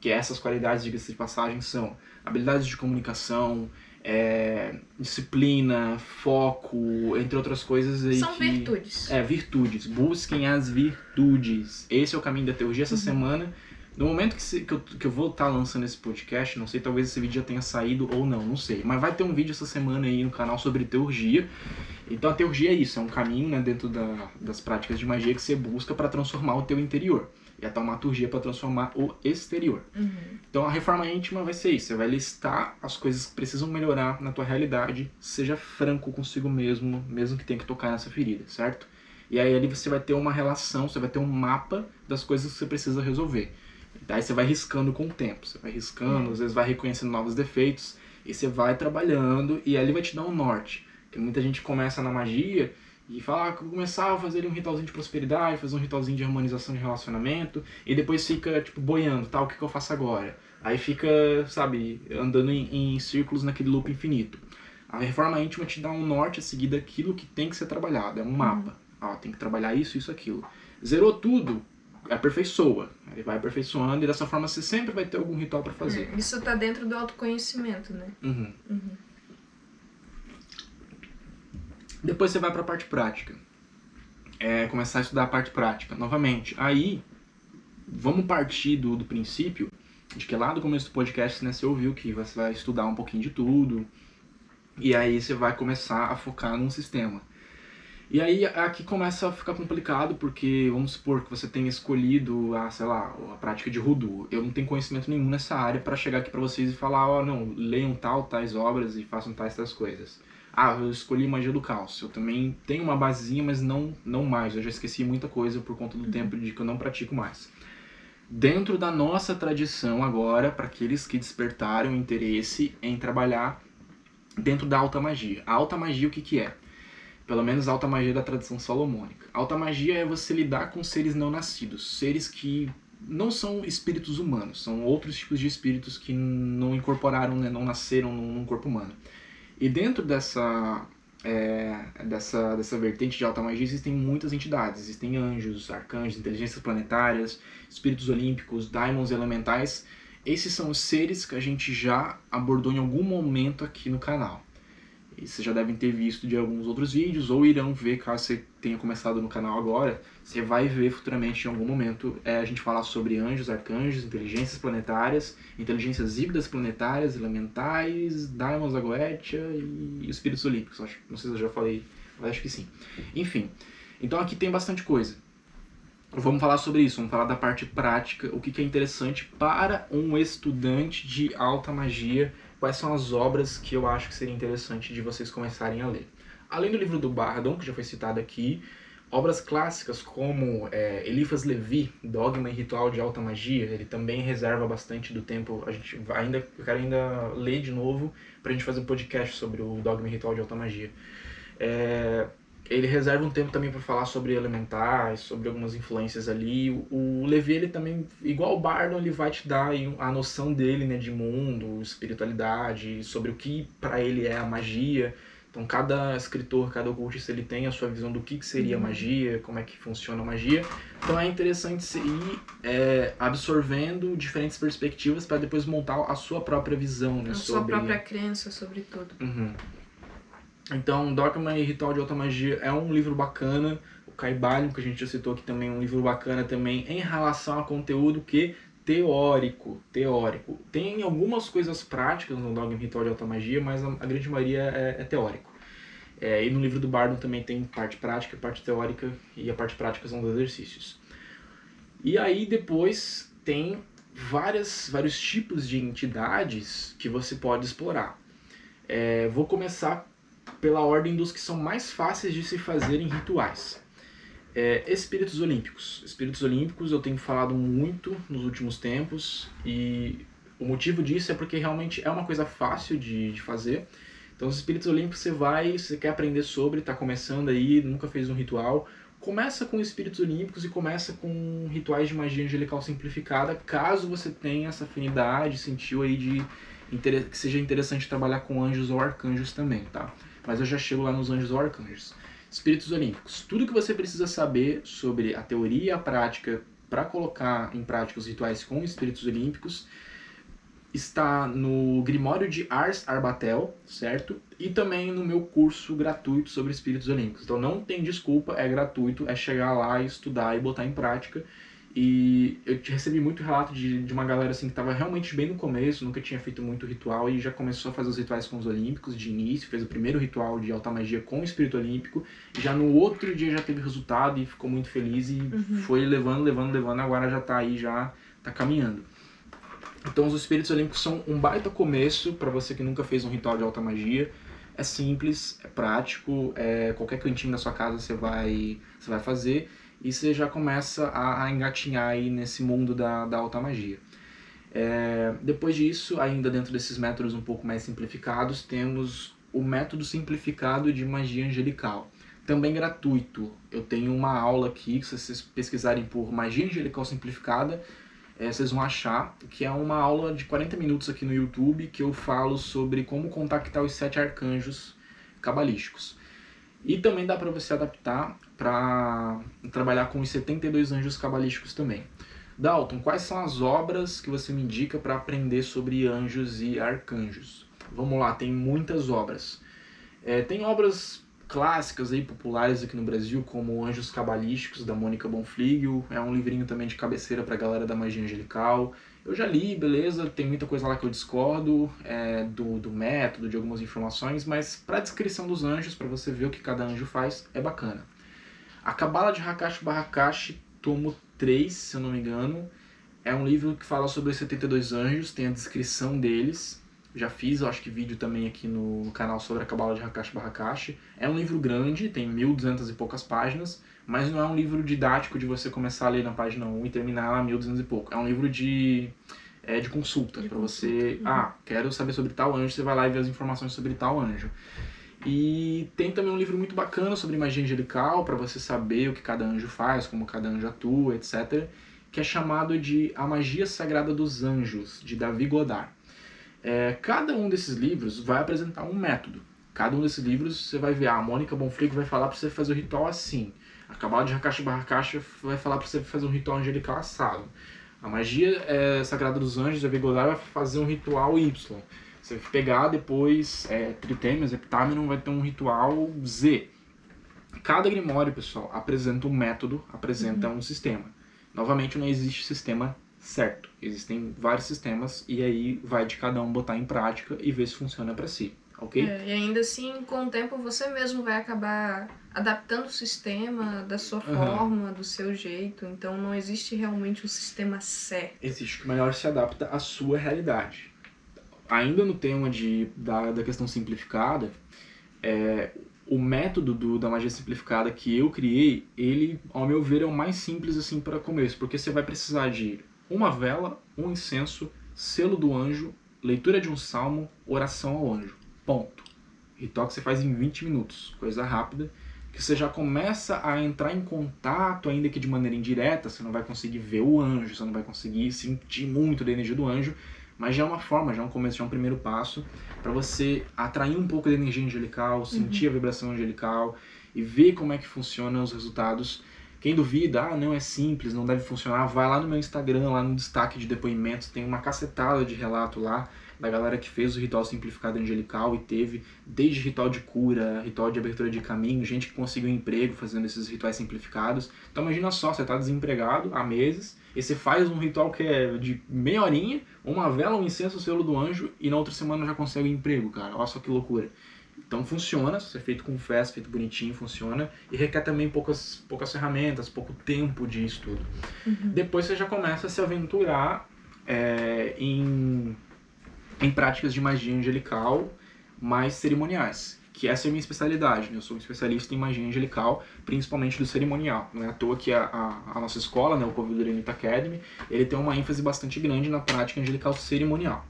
Que essas qualidades, diga-se de passagem, são habilidades de comunicação, é, disciplina, foco, entre outras coisas São que, virtudes. É, virtudes. Busquem as virtudes. Esse é o caminho da teologia essa uhum. semana. No momento que, se, que, eu, que eu vou estar tá lançando esse podcast, não sei, talvez esse vídeo já tenha saído ou não, não sei. Mas vai ter um vídeo essa semana aí no canal sobre teurgia. Então a teurgia é isso, é um caminho né, dentro da, das práticas de magia que você busca para transformar o teu interior e a taumaturgia para transformar o exterior. Uhum. Então a reforma íntima vai ser isso, você vai listar as coisas que precisam melhorar na tua realidade, seja franco consigo mesmo, mesmo que tenha que tocar nessa ferida, certo? E aí ali você vai ter uma relação, você vai ter um mapa das coisas que você precisa resolver. Daí você vai riscando com o tempo, você vai riscando, às vezes vai reconhecendo novos defeitos, e você vai trabalhando, e ali vai te dar um norte. Porque muita gente começa na magia e falar que começar a fazer um ritualzinho de prosperidade, fazer um ritualzinho de harmonização de relacionamento, e depois fica, tipo, boiando, tá, o que, que eu faço agora? Aí fica, sabe, andando em, em círculos naquele loop infinito. A reforma íntima te dá um norte a seguir daquilo que tem que ser trabalhado, é um mapa. Uhum. Ó, tem que trabalhar isso, isso, aquilo. Zerou tudo, aperfeiçoa. Ele vai aperfeiçoando e dessa forma você sempre vai ter algum ritual para fazer. É, isso tá dentro do autoconhecimento, né? Uhum. Uhum. Depois você vai para a parte prática. É, começar a estudar a parte prática novamente. Aí, vamos partir do, do princípio de que lá no começo do podcast né, você ouviu que você vai estudar um pouquinho de tudo, e aí você vai começar a focar num sistema. E aí aqui começa a ficar complicado, porque vamos supor que você tenha escolhido a, sei lá, a prática de Rudu. Eu não tenho conhecimento nenhum nessa área para chegar aqui para vocês e falar, ó, oh, não, leiam tal, tais obras e façam tais, tais coisas. Ah, eu escolhi magia do caos. Eu também tenho uma basezinha, mas não, não mais. Eu já esqueci muita coisa por conta do uhum. tempo de que eu não pratico mais. Dentro da nossa tradição agora, para aqueles que despertaram interesse em trabalhar dentro da alta magia. A alta magia o que, que é? Pelo menos alta magia da tradição salomônica. Alta magia é você lidar com seres não nascidos, seres que não são espíritos humanos, são outros tipos de espíritos que não incorporaram, né, não nasceram num corpo humano. E dentro dessa, é, dessa, dessa vertente de alta magia existem muitas entidades. Existem anjos, arcanjos, inteligências planetárias, espíritos olímpicos, daimons elementais. Esses são os seres que a gente já abordou em algum momento aqui no canal. E vocês já devem ter visto de alguns outros vídeos, ou irão ver caso você tenha começado no canal agora. Você vai ver futuramente em algum momento é, a gente falar sobre anjos, arcanjos, inteligências planetárias, inteligências híbridas planetárias, elementais, Daimons da Goetia e espíritos olímpicos. Acho, não sei se eu já falei, mas acho que sim. Enfim, então aqui tem bastante coisa. Vamos falar sobre isso, vamos falar da parte prática, o que, que é interessante para um estudante de alta magia quais são as obras que eu acho que seria interessante de vocês começarem a ler. Além do livro do Bardon, que já foi citado aqui, obras clássicas como é, Eliphas Levi, Dogma e Ritual de Alta Magia, ele também reserva bastante do tempo, a gente ainda, eu quero ainda ler de novo para a gente fazer um podcast sobre o Dogma e Ritual de Alta Magia. É, ele reserva um tempo também para falar sobre elementais, sobre algumas influências ali. O Levi, ele também, igual o Bardon, ele vai te dar a noção dele, né, de mundo, espiritualidade, sobre o que para ele é a magia. Então, cada escritor, cada ocultista, ele tem a sua visão do que, que seria uhum. magia, como é que funciona a magia. Então, é interessante você ir é, absorvendo diferentes perspectivas para depois montar a sua própria visão, né? A sobre... sua própria crença sobre tudo. Uhum. Então, Dogma e Ritual de Alta Magia é um livro bacana. O Caibalion, que a gente já citou aqui também, é um livro bacana também em relação a conteúdo que teórico, teórico. Tem algumas coisas práticas no Dogma e Ritual de Alta Magia, mas a, a grande maioria é, é teórico. É, e no livro do Bardon também tem parte prática, parte teórica, e a parte prática são os exercícios. E aí depois tem várias, vários tipos de entidades que você pode explorar. É, vou começar pela ordem dos que são mais fáceis de se fazer em rituais. É, espíritos olímpicos. Espíritos olímpicos eu tenho falado muito nos últimos tempos e o motivo disso é porque realmente é uma coisa fácil de, de fazer. Então, os espíritos olímpicos você vai, você quer aprender sobre, está começando aí, nunca fez um ritual, começa com espíritos olímpicos e começa com rituais de magia angelical simplificada, caso você tenha essa afinidade, sentiu aí de que seja interessante trabalhar com anjos ou arcanjos também, tá? Mas eu já chego lá nos anjos ou arcanjos. Espíritos olímpicos. Tudo que você precisa saber sobre a teoria e a prática para colocar em prática os rituais com espíritos olímpicos está no Grimório de Ars Arbatel, certo? E também no meu curso gratuito sobre espíritos olímpicos. Então não tem desculpa, é gratuito, é chegar lá, estudar e botar em prática. E eu recebi muito relato de, de uma galera assim que estava realmente bem no começo, nunca tinha feito muito ritual e já começou a fazer os rituais com os olímpicos de início, fez o primeiro ritual de alta magia com o espírito olímpico, já no outro dia já teve resultado e ficou muito feliz e uhum. foi levando, levando, levando, agora já está aí, já está caminhando. Então os espíritos olímpicos são um baita começo para você que nunca fez um ritual de alta magia. É simples, é prático, é qualquer cantinho da sua casa você vai, você vai fazer e você já começa a, a engatinhar aí nesse mundo da, da alta magia. É, depois disso, ainda dentro desses métodos um pouco mais simplificados, temos o método simplificado de magia angelical. Também gratuito. Eu tenho uma aula aqui, se vocês pesquisarem por magia angelical simplificada, é, vocês vão achar que é uma aula de 40 minutos aqui no YouTube que eu falo sobre como contactar os sete arcanjos cabalísticos. E também dá para você adaptar para trabalhar com os 72 anjos cabalísticos também. Dalton, quais são as obras que você me indica para aprender sobre anjos e arcanjos? Vamos lá, tem muitas obras. É, tem obras clássicas aí populares aqui no Brasil, como Anjos Cabalísticos da Mônica Bonflígio, é um livrinho também de cabeceira para a galera da magia angelical. Eu já li, beleza, tem muita coisa lá que eu discordo é, do, do método, de algumas informações, mas para descrição dos anjos, para você ver o que cada anjo faz, é bacana. A Cabala de Hakashi Barakashi, tomo 3, se eu não me engano, é um livro que fala sobre os 72 anjos, tem a descrição deles. Já fiz, eu acho que vídeo também aqui no canal sobre a Cabala de Hakashi Barakashi. É um livro grande, tem 1200 e poucas páginas, mas não é um livro didático de você começar a ler na página 1 e terminar lá 1200 e pouco. É um livro de, é, de consulta, para você, uhum. ah, quero saber sobre tal anjo, você vai lá e vê as informações sobre tal anjo. E tem também um livro muito bacana sobre magia angelical, para você saber o que cada anjo faz, como cada anjo atua, etc., que é chamado de A Magia Sagrada dos Anjos, de Davi Godard. É, cada um desses livros vai apresentar um método. Cada um desses livros você vai ver, ah, a Mônica Bonfrigo vai falar para você fazer o ritual assim. A de Hakashi Barakashi vai falar para você fazer um ritual angelical assado. A magia é, sagrada dos anjos, a Vigodar vai fazer um ritual Y. Você pegar depois é, Tritêmios, Heptamenon vai ter um ritual Z. Cada grimório, pessoal, apresenta um método, apresenta uhum. um sistema. Novamente, não existe sistema certo. Existem vários sistemas e aí vai de cada um botar em prática e ver se funciona para si ok? É, e ainda assim, com o tempo, você mesmo vai acabar adaptando o sistema da sua forma, uhum. do seu jeito. Então, não existe realmente um sistema certo. Existe que melhor se adapta à sua realidade. Ainda no tema de, da, da questão simplificada, é, o método do, da magia simplificada que eu criei, ele, ao meu ver, é o mais simples assim para começo, porque você vai precisar de uma vela, um incenso, selo do anjo, leitura de um salmo, oração ao anjo. Ponto. Ritual que você faz em 20 minutos, coisa rápida, que você já começa a entrar em contato, ainda que de maneira indireta, você não vai conseguir ver o anjo, você não vai conseguir sentir muito da energia do anjo, mas já é uma forma, já é um começo, já é um primeiro passo para você atrair um pouco da energia angelical, sentir uhum. a vibração angelical e ver como é que funcionam os resultados. Quem duvida, ah, não é simples, não deve funcionar, vai lá no meu Instagram, lá no destaque de depoimentos, tem uma cacetada de relato lá da galera que fez o ritual simplificado angelical e teve desde ritual de cura, ritual de abertura de caminho, gente que conseguiu emprego fazendo esses rituais simplificados. Então imagina só, você está desempregado há meses e você faz um ritual que é de meia horinha, uma vela, um incenso, o selo do anjo e na outra semana já consegue emprego, cara. Olha só que loucura. Então funciona, se é feito com fé, se é feito bonitinho, funciona. E requer também poucas, poucas ferramentas, pouco tempo de estudo. Uhum. Depois você já começa a se aventurar é, em em práticas de magia angelical mais cerimoniais, que essa é a minha especialidade. Né? Eu sou um especialista em magia angelical, principalmente do cerimonial. Não é à toa que a, a, a nossa escola, né, o Coviduranita Academy, ele tem uma ênfase bastante grande na prática angelical cerimonial.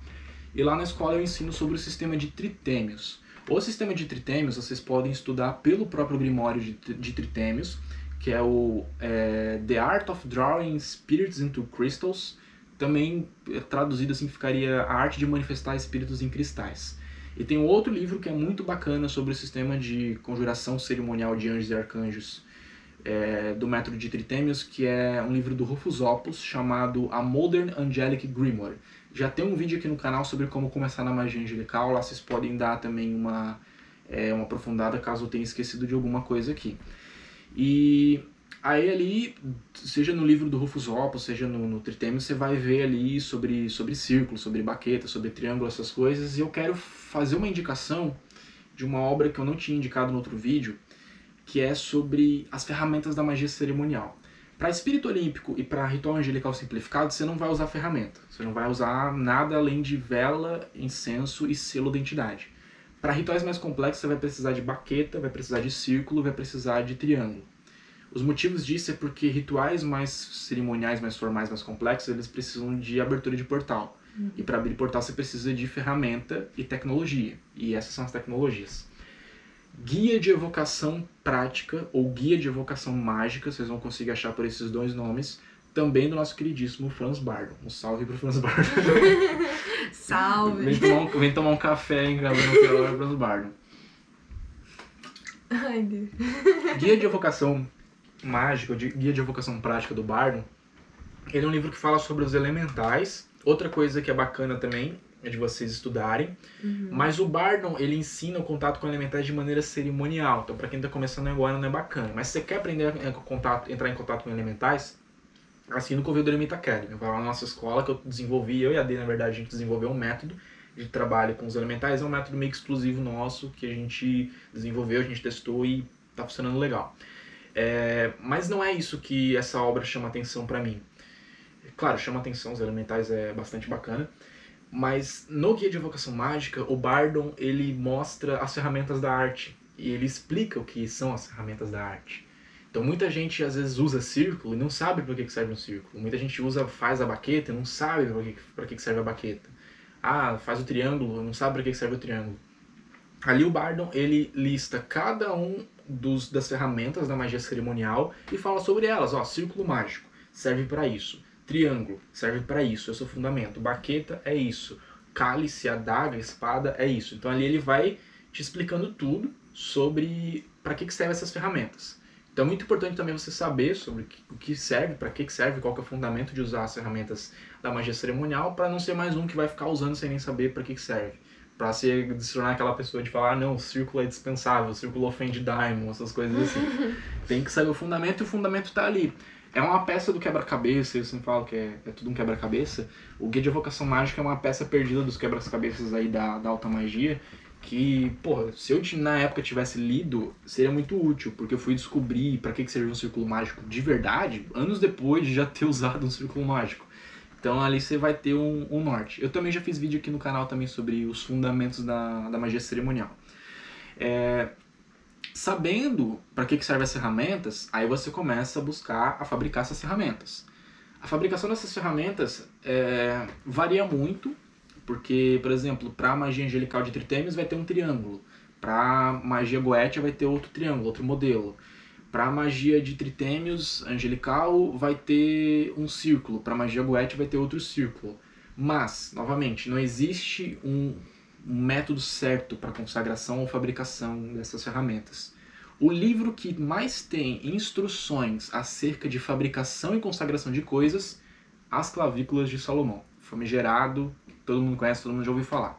E lá na escola eu ensino sobre o sistema de tritêmios. O sistema de tritêmios vocês podem estudar pelo próprio Grimório de, de tritêmios, que é o é, The Art of Drawing Spirits into Crystals, também traduzido assim ficaria a arte de manifestar espíritos em cristais. E tem um outro livro que é muito bacana sobre o sistema de conjuração cerimonial de anjos e arcanjos é, do método de Tritêmios, que é um livro do Rufus Opus chamado A Modern Angelic Grimoire. Já tem um vídeo aqui no canal sobre como começar na magia angelical, lá vocês podem dar também uma, é, uma aprofundada caso eu tenha esquecido de alguma coisa aqui. E Aí ali, seja no livro do Rufus Opus, seja no, no Tritêmio, você vai ver ali sobre, sobre círculo, sobre baqueta, sobre triângulo, essas coisas. E eu quero fazer uma indicação de uma obra que eu não tinha indicado no outro vídeo, que é sobre as ferramentas da magia cerimonial. Para espírito olímpico e para ritual angelical simplificado, você não vai usar ferramenta. Você não vai usar nada além de vela, incenso e selo de entidade. Para rituais mais complexos, você vai precisar de baqueta, vai precisar de círculo, vai precisar de triângulo. Os motivos disso é porque rituais mais cerimoniais, mais formais, mais complexos, eles precisam de abertura de portal. Uhum. E para abrir portal você precisa de ferramenta e tecnologia. E essas são as tecnologias. Guia de evocação prática ou guia de evocação mágica, vocês vão conseguir achar por esses dois nomes, também do nosso queridíssimo Franz Bardon. Um salve pro Franz Bardon. <laughs> salve! Vem tomar um, vem tomar um café em Galera pelo Franz Bardon. Ai, Deus. Guia de evocação mágica, de guia de evocação prática do Bardo, ele é um livro que fala sobre os elementais. Outra coisa que é bacana também é de vocês estudarem. Uhum. Mas o Bardon, ele ensina o contato com elementais de maneira cerimonial. Então, para quem está começando agora, não é bacana. Mas se você quer aprender a contato, entrar em contato com elementais, assim no Convívio do Eremita Academy. Vai lá na nossa escola que eu desenvolvi, eu e a D, na verdade, a gente desenvolveu um método de trabalho com os elementais, é um método meio exclusivo nosso que a gente desenvolveu, a gente testou e tá funcionando legal. É, mas não é isso que essa obra chama atenção para mim. Claro, chama atenção, os elementais é bastante bacana, mas no Guia de Evocação Mágica, o Bardon ele mostra as ferramentas da arte e ele explica o que são as ferramentas da arte. Então muita gente às vezes usa círculo e não sabe para que serve um círculo. Muita gente usa faz a baqueta e não sabe para que serve a baqueta. Ah, faz o triângulo, não sabe para que serve o triângulo. Ali o Bardon ele lista cada um dos, das ferramentas da magia cerimonial e fala sobre elas. Ó, círculo mágico serve para isso. Triângulo serve para isso, é o fundamento. Baqueta é isso. Cálice, adaga, espada é isso. Então ali ele vai te explicando tudo sobre para que, que servem essas ferramentas. Então é muito importante também você saber sobre o que serve, para que serve, qual que é o fundamento de usar as ferramentas da magia cerimonial, para não ser mais um que vai ficar usando sem nem saber para que serve. Para se tornar aquela pessoa de falar, ah, não, o círculo é dispensável, o círculo ofende Daimon, essas coisas assim. <laughs> Tem que saber o fundamento e o fundamento está ali. É uma peça do quebra-cabeça, eu sempre falo que é, é tudo um quebra-cabeça. O Guia de Evocação Mágica é uma peça perdida dos quebra-cabeças aí da, da alta magia, que, porra, se eu na época tivesse lido, seria muito útil, porque eu fui descobrir para que, que servia um círculo mágico de verdade, anos depois de já ter <laughs> usado um círculo mágico. Então ali você vai ter um, um, norte. Eu também já fiz vídeo aqui no canal também sobre os fundamentos da, da magia cerimonial. É, Sabendo para que, que servem as ferramentas, aí você começa a buscar a fabricar essas ferramentas. A fabricação dessas ferramentas é, varia muito, porque, por exemplo, para a magia angelical de tritêmios vai ter um triângulo, para magia goétia vai ter outro triângulo, outro modelo. Para magia de tritêmios angelical vai ter um círculo, para magia goétia vai ter outro círculo. Mas, novamente, não existe um, um método certo para consagração ou fabricação dessas ferramentas. O livro que mais tem instruções acerca de fabricação e consagração de coisas, As Clavículas de Salomão. Famigerado, todo mundo conhece, todo mundo já ouviu falar.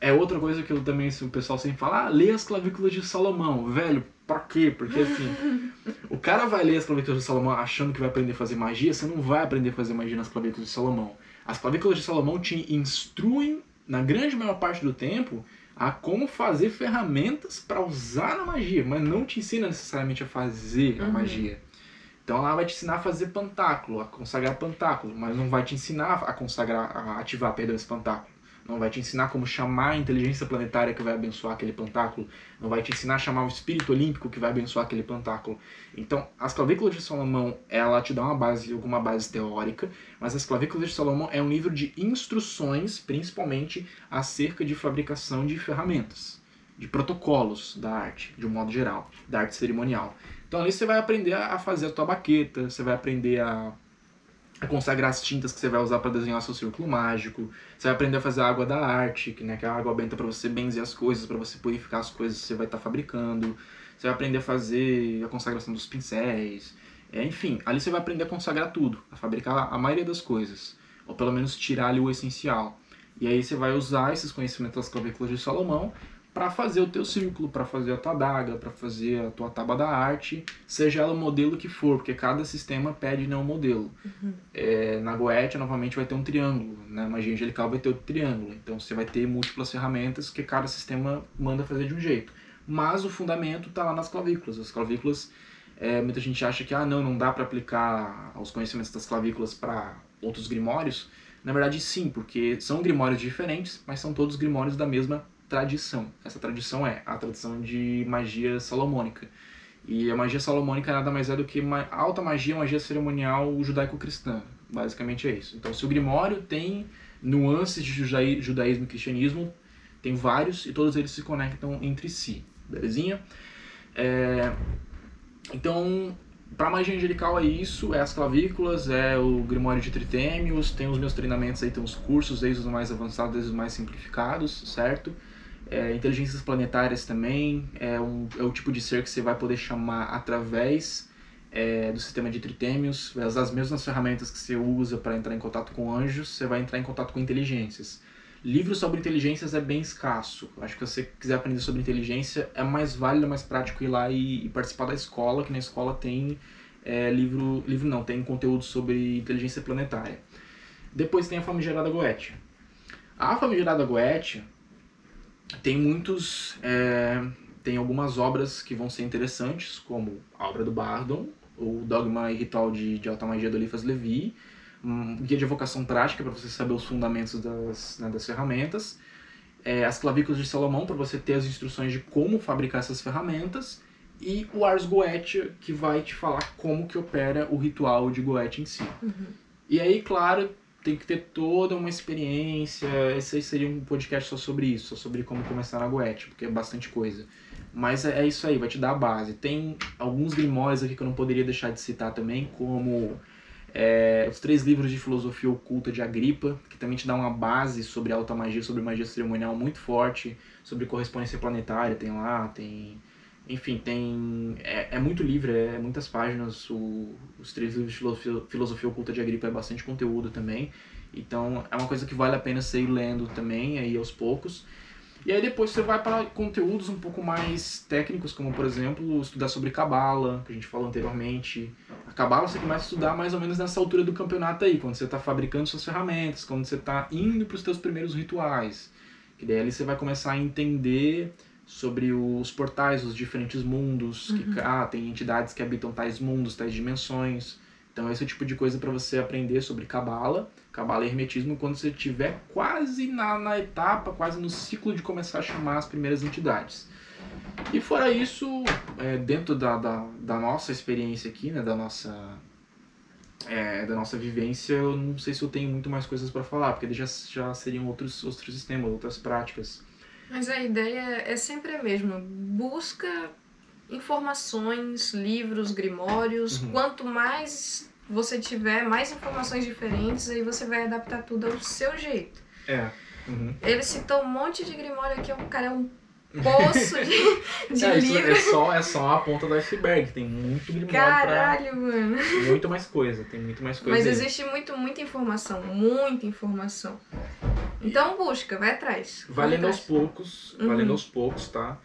É outra coisa que eu também, o pessoal sempre fala, ah, lê as clavículas de Salomão. Velho, pra quê? Porque assim, <laughs> o cara vai ler as clavículas de Salomão achando que vai aprender a fazer magia, você não vai aprender a fazer magia nas clavículas de Salomão. As clavículas de Salomão te instruem na grande maior parte do tempo, a como fazer ferramentas para usar na magia, mas não te ensina necessariamente a fazer uhum. a magia. Então ela vai te ensinar a fazer pantáculo, a consagrar pantáculo, mas não vai te ensinar a consagrar, a ativar, perdão, esse pantáculo não vai te ensinar como chamar a inteligência planetária que vai abençoar aquele pantáculo, não vai te ensinar a chamar o espírito olímpico que vai abençoar aquele pantáculo. Então, as clavículas de Salomão, ela te dá uma base, alguma base teórica, mas as clavículas de Salomão é um livro de instruções, principalmente acerca de fabricação de ferramentas, de protocolos da arte, de um modo geral, da arte cerimonial. Então ali você vai aprender a fazer a tua baqueta, você vai aprender a consagrar as tintas que você vai usar para desenhar seu círculo mágico. Você vai aprender a fazer a água da arte, que, né, que é a água benta para você benzer as coisas, para você purificar as coisas que você vai estar tá fabricando. Você vai aprender a fazer a consagração dos pincéis. É, enfim, ali você vai aprender a consagrar tudo, a fabricar a maioria das coisas, ou pelo menos tirar ali o essencial. E aí você vai usar esses conhecimentos das clavículas de Salomão para fazer o teu círculo, para fazer a tua daga, para fazer a tua tábua da arte, seja ela o modelo que for, porque cada sistema pede né, um modelo. Uhum. É, na Goetia, novamente, vai ter um triângulo, na né? magia angelical vai ter outro triângulo. Então você vai ter múltiplas ferramentas que cada sistema manda fazer de um jeito. Mas o fundamento está lá nas clavículas. As clavículas, é, muita gente acha que ah, não, não dá para aplicar os conhecimentos das clavículas para outros grimórios. Na verdade, sim, porque são grimórios diferentes, mas são todos grimórios da mesma tradição. Essa tradição é a tradição de magia salomônica. E a magia salomônica nada mais é do que uma alta magia, magia cerimonial judaico-cristã. Basicamente é isso. Então, se o Grimório tem nuances de judaísmo e cristianismo, tem vários e todos eles se conectam entre si. Belezinha? É... Então, para magia angelical é isso, é as clavículas, é o Grimório de Tritêmios, tem os meus treinamentos aí, tem os cursos, desde os mais avançados, desde os mais simplificados, certo? É, inteligências planetárias também é, um, é o tipo de ser que você vai poder chamar através é, do sistema de tritêmios, as, as mesmas ferramentas que você usa para entrar em contato com anjos, você vai entrar em contato com inteligências. Livros sobre inteligências é bem escasso. Acho que se você quiser aprender sobre inteligência, é mais válido, mais prático ir lá e, e participar da escola, que na escola tem é, livro, livro não, tem conteúdo sobre inteligência planetária. Depois tem a famigerada Goethe. A famigerada Goethe tem muitos, é, tem algumas obras que vão ser interessantes, como a obra do Bardon, o Dogma e Ritual de, de Alta Magia do Eliphas Levi, um guia de evocação prática para você saber os fundamentos das, né, das ferramentas, é, as clavículas de Salomão para você ter as instruções de como fabricar essas ferramentas e o Ars Goethe que vai te falar como que opera o ritual de Goethe em si. Uhum. E aí, claro, tem que ter toda uma experiência. Esse aí seria um podcast só sobre isso, só sobre como começar na Goethe, porque é bastante coisa. Mas é, é isso aí, vai te dar a base. Tem alguns grimórios aqui que eu não poderia deixar de citar também, como é, os três livros de filosofia oculta de Agripa, que também te dá uma base sobre alta magia, sobre magia cerimonial muito forte, sobre correspondência planetária, tem lá, tem. Enfim, tem. É, é muito livre, é muitas páginas. O, os três livros de filosofia, filosofia oculta de Agripa é bastante conteúdo também. Então é uma coisa que vale a pena você ir lendo também, aí aos poucos. E aí depois você vai para conteúdos um pouco mais técnicos, como por exemplo, estudar sobre cabala, que a gente falou anteriormente. A cabala você começa a estudar mais ou menos nessa altura do campeonato aí, quando você está fabricando suas ferramentas, quando você está indo para os seus primeiros rituais. Que daí ali você vai começar a entender sobre os portais, os diferentes mundos, Uhum. que ah, tem entidades que habitam tais mundos, tais dimensões. Então esse é o tipo de coisa para você aprender sobre cabala, cabala e hermetismo quando você estiver quase na, na etapa, quase no ciclo de começar a chamar as primeiras entidades. E fora isso, é, dentro da, da, da nossa experiência aqui, né, da nossa é, da nossa vivência, eu não sei se eu tenho muito mais coisas para falar, porque já, já seriam outros, outros sistemas, outras práticas. Mas a ideia é sempre a mesma. Busca informações, livros, grimórios. Uhum. Quanto mais você tiver, mais informações diferentes, aí você vai adaptar tudo ao seu jeito. É. Uhum. Ele citou um monte de grimório aqui, o cara é um <laughs> poço de, de É, livro. é só, é só a ponta do iceberg, tem muito grimório pra Caralho, mano. muito mais coisa, tem muito mais coisa. Mas aí. existe muito, muita informação, muita informação. Então busca, vai atrás. Vai corre lendo aos poucos, vai Uhum. lendo aos poucos, tá?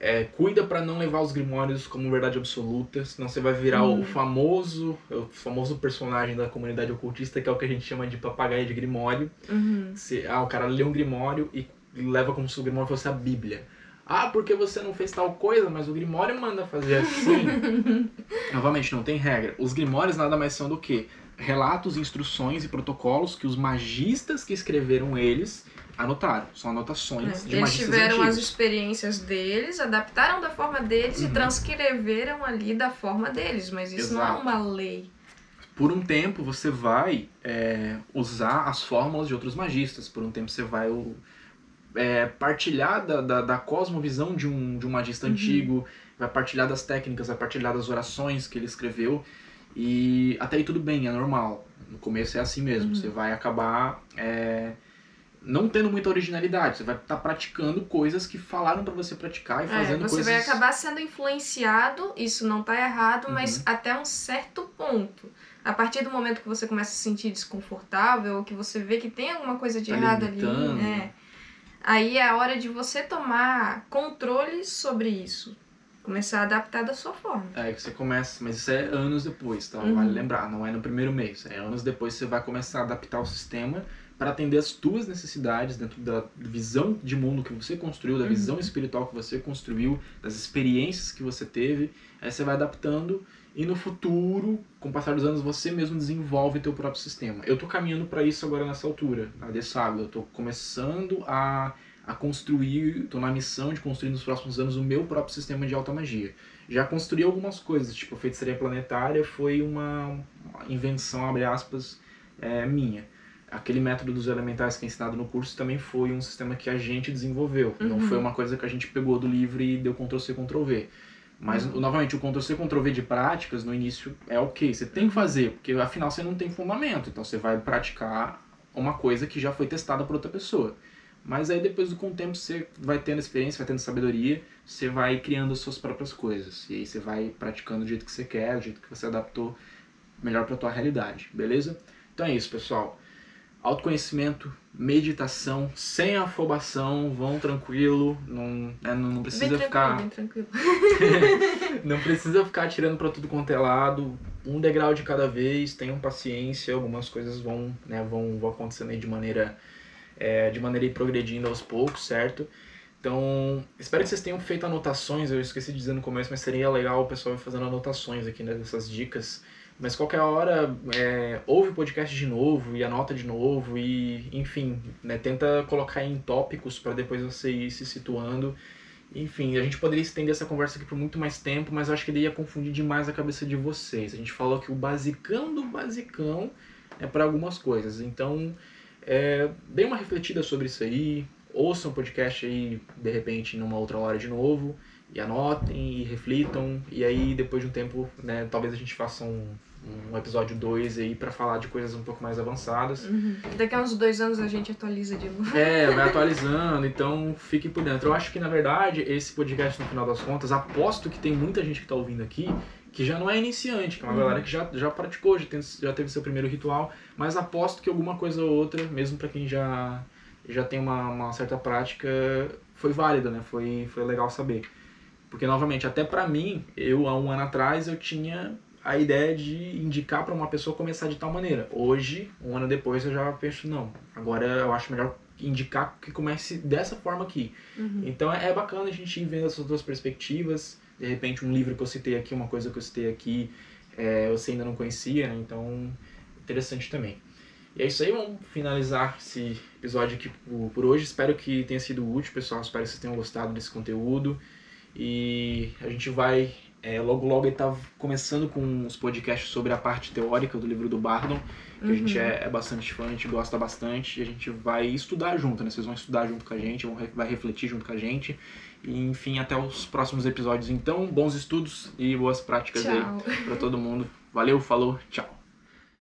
É, cuida pra não levar os grimórios como verdade absoluta, senão você vai virar Uhum. o famoso, o famoso personagem da comunidade ocultista, que é o que a gente chama de papagaio de grimório. Uhum. Você, ah, o cara lê um grimório e leva como se o grimório fosse a Bíblia. Ah, porque você não fez tal coisa, mas o grimório manda fazer assim. <laughs> Novamente, não tem regra. Os grimórios nada mais são do que relatos, instruções e protocolos que os magistas que escreveram eles anotaram. São anotações É, de Eles tiveram as antigos. experiências deles, adaptaram da forma deles e Uhum. transcreveram ali da forma deles, mas isso não é Exato. uma lei. Por um tempo você vai é, usar as fórmulas de outros magistas. Por um tempo você vai o- é, partilhar da, da, da cosmovisão de um, de um magista Uhum. antigo, vai partilhar das técnicas, vai partilhar das orações que ele escreveu. E até aí tudo bem, é normal. No começo é assim mesmo. Uhum. Você vai acabar é, não tendo muita originalidade. Você vai estar praticando coisas que falaram pra você praticar e É, fazendo você coisas. vai acabar sendo influenciado, isso não tá errado, mas Uhum. até um certo ponto. A partir do momento que você começa a se sentir desconfortável, ou que você vê que tem alguma coisa de Tá errado limitando. ali, né? Aí é a hora de você tomar controle sobre isso. Começar a adaptar da sua forma. É que você começa, mas isso é anos depois, tá? Uhum. Vale lembrar, não é no primeiro mês, é anos depois você vai começar a adaptar o sistema para atender as tuas necessidades dentro da visão de mundo que você construiu, da Uhum. visão espiritual que você construiu, das experiências que você teve. Aí você vai adaptando e no futuro, com o passar dos anos, você mesmo desenvolve teu próprio sistema. Eu tô caminhando para isso agora nessa altura, na Dessago. Eu tô começando a a construir, tô na missão de construir nos próximos anos o meu próprio sistema de alta magia. Já construí algumas coisas, tipo a feitiçaria planetária foi uma invenção, abre aspas, é, minha. Aquele método dos elementais que é ensinado no curso também foi um sistema que a gente desenvolveu. Não Uhum. foi uma coisa que a gente pegou do livro e deu Ctrl-C, Ctrl-V. Mas, Uhum. novamente, o Ctrl-C, Ctrl-V de práticas, no início, é ok. Você tem que fazer, porque afinal você não tem fundamento. Então você vai praticar uma coisa que já foi testada por outra pessoa. Mas aí depois com o tempo você vai tendo experiência, vai tendo sabedoria, você vai criando as suas próprias coisas. E aí você vai praticando do jeito que você quer, do jeito que você adaptou melhor para tua realidade, beleza? Então é isso, pessoal. Autoconhecimento, meditação, sem afobação, vão tranquilo, não, né, não, não precisa ficar bem tranquilo. <laughs> não precisa ficar atirando pra tudo quanto é lado. um degrau de cada vez, tenham paciência, algumas coisas vão, né, vão, vão acontecendo aí de maneira, é, de maneira ir progredindo aos poucos, certo? Então, espero que vocês tenham feito anotações, eu esqueci de dizer no começo, mas seria legal o pessoal fazendo anotações aqui, né, dicas. Mas qualquer hora, é, ouve o podcast de novo e anota de novo e, enfim, né, tenta colocar em tópicos para depois você ir se situando enfim, a gente poderia estender essa conversa aqui por muito mais tempo, mas eu acho que ia confundir demais a cabeça de vocês. A gente falou que o basicão do basicão é para algumas coisas. Então, é, dê uma refletida sobre isso aí, ouçam o podcast aí, de repente, numa outra hora de novo, e anotem, e reflitam, e aí, depois de um tempo, né, talvez a gente faça um, um episódio 2 aí para falar de coisas um pouco mais avançadas. Uhum. Daqui a uns dois anos a gente atualiza de novo. É, vai <laughs> atualizando, então fique por dentro. Eu acho que na verdade esse podcast, no final das contas, aposto que tem muita gente que tá ouvindo aqui que já não é iniciante, que é uma uhum. galera que já, já praticou, já, tem, já teve seu primeiro ritual, mas aposto que alguma coisa ou outra, mesmo para quem já, já tem uma, uma certa prática, foi válida, né? Foi, foi legal saber. Porque, novamente, até para mim, eu há um ano atrás, eu tinha a ideia de indicar para uma pessoa começar de tal maneira. Hoje, um ano depois, eu já penso, não, agora eu acho melhor indicar que comece dessa forma aqui. Uhum. Então é, é, bacana a gente ir vendo essas duas perspectivas. De repente, um livro que eu citei aqui, uma coisa que eu citei aqui, é, você ainda não conhecia, né? Então, interessante também. E é isso aí, vamos finalizar esse episódio aqui por, hoje. Espero que tenha sido útil, pessoal. Espero que vocês tenham gostado desse conteúdo. E a gente vai é, logo logo ele tá começando com os podcasts sobre a parte teórica do livro do Bardon, que uhum. a gente uhum. é, é, bastante fã, a gente gosta bastante, e a gente vai estudar junto, né? Vocês vão estudar junto com a gente, vão, vai refletir junto com a gente. E, enfim, até os próximos episódios. Então, bons estudos e boas práticas tchau. aí para todo mundo. Valeu, falou, tchau.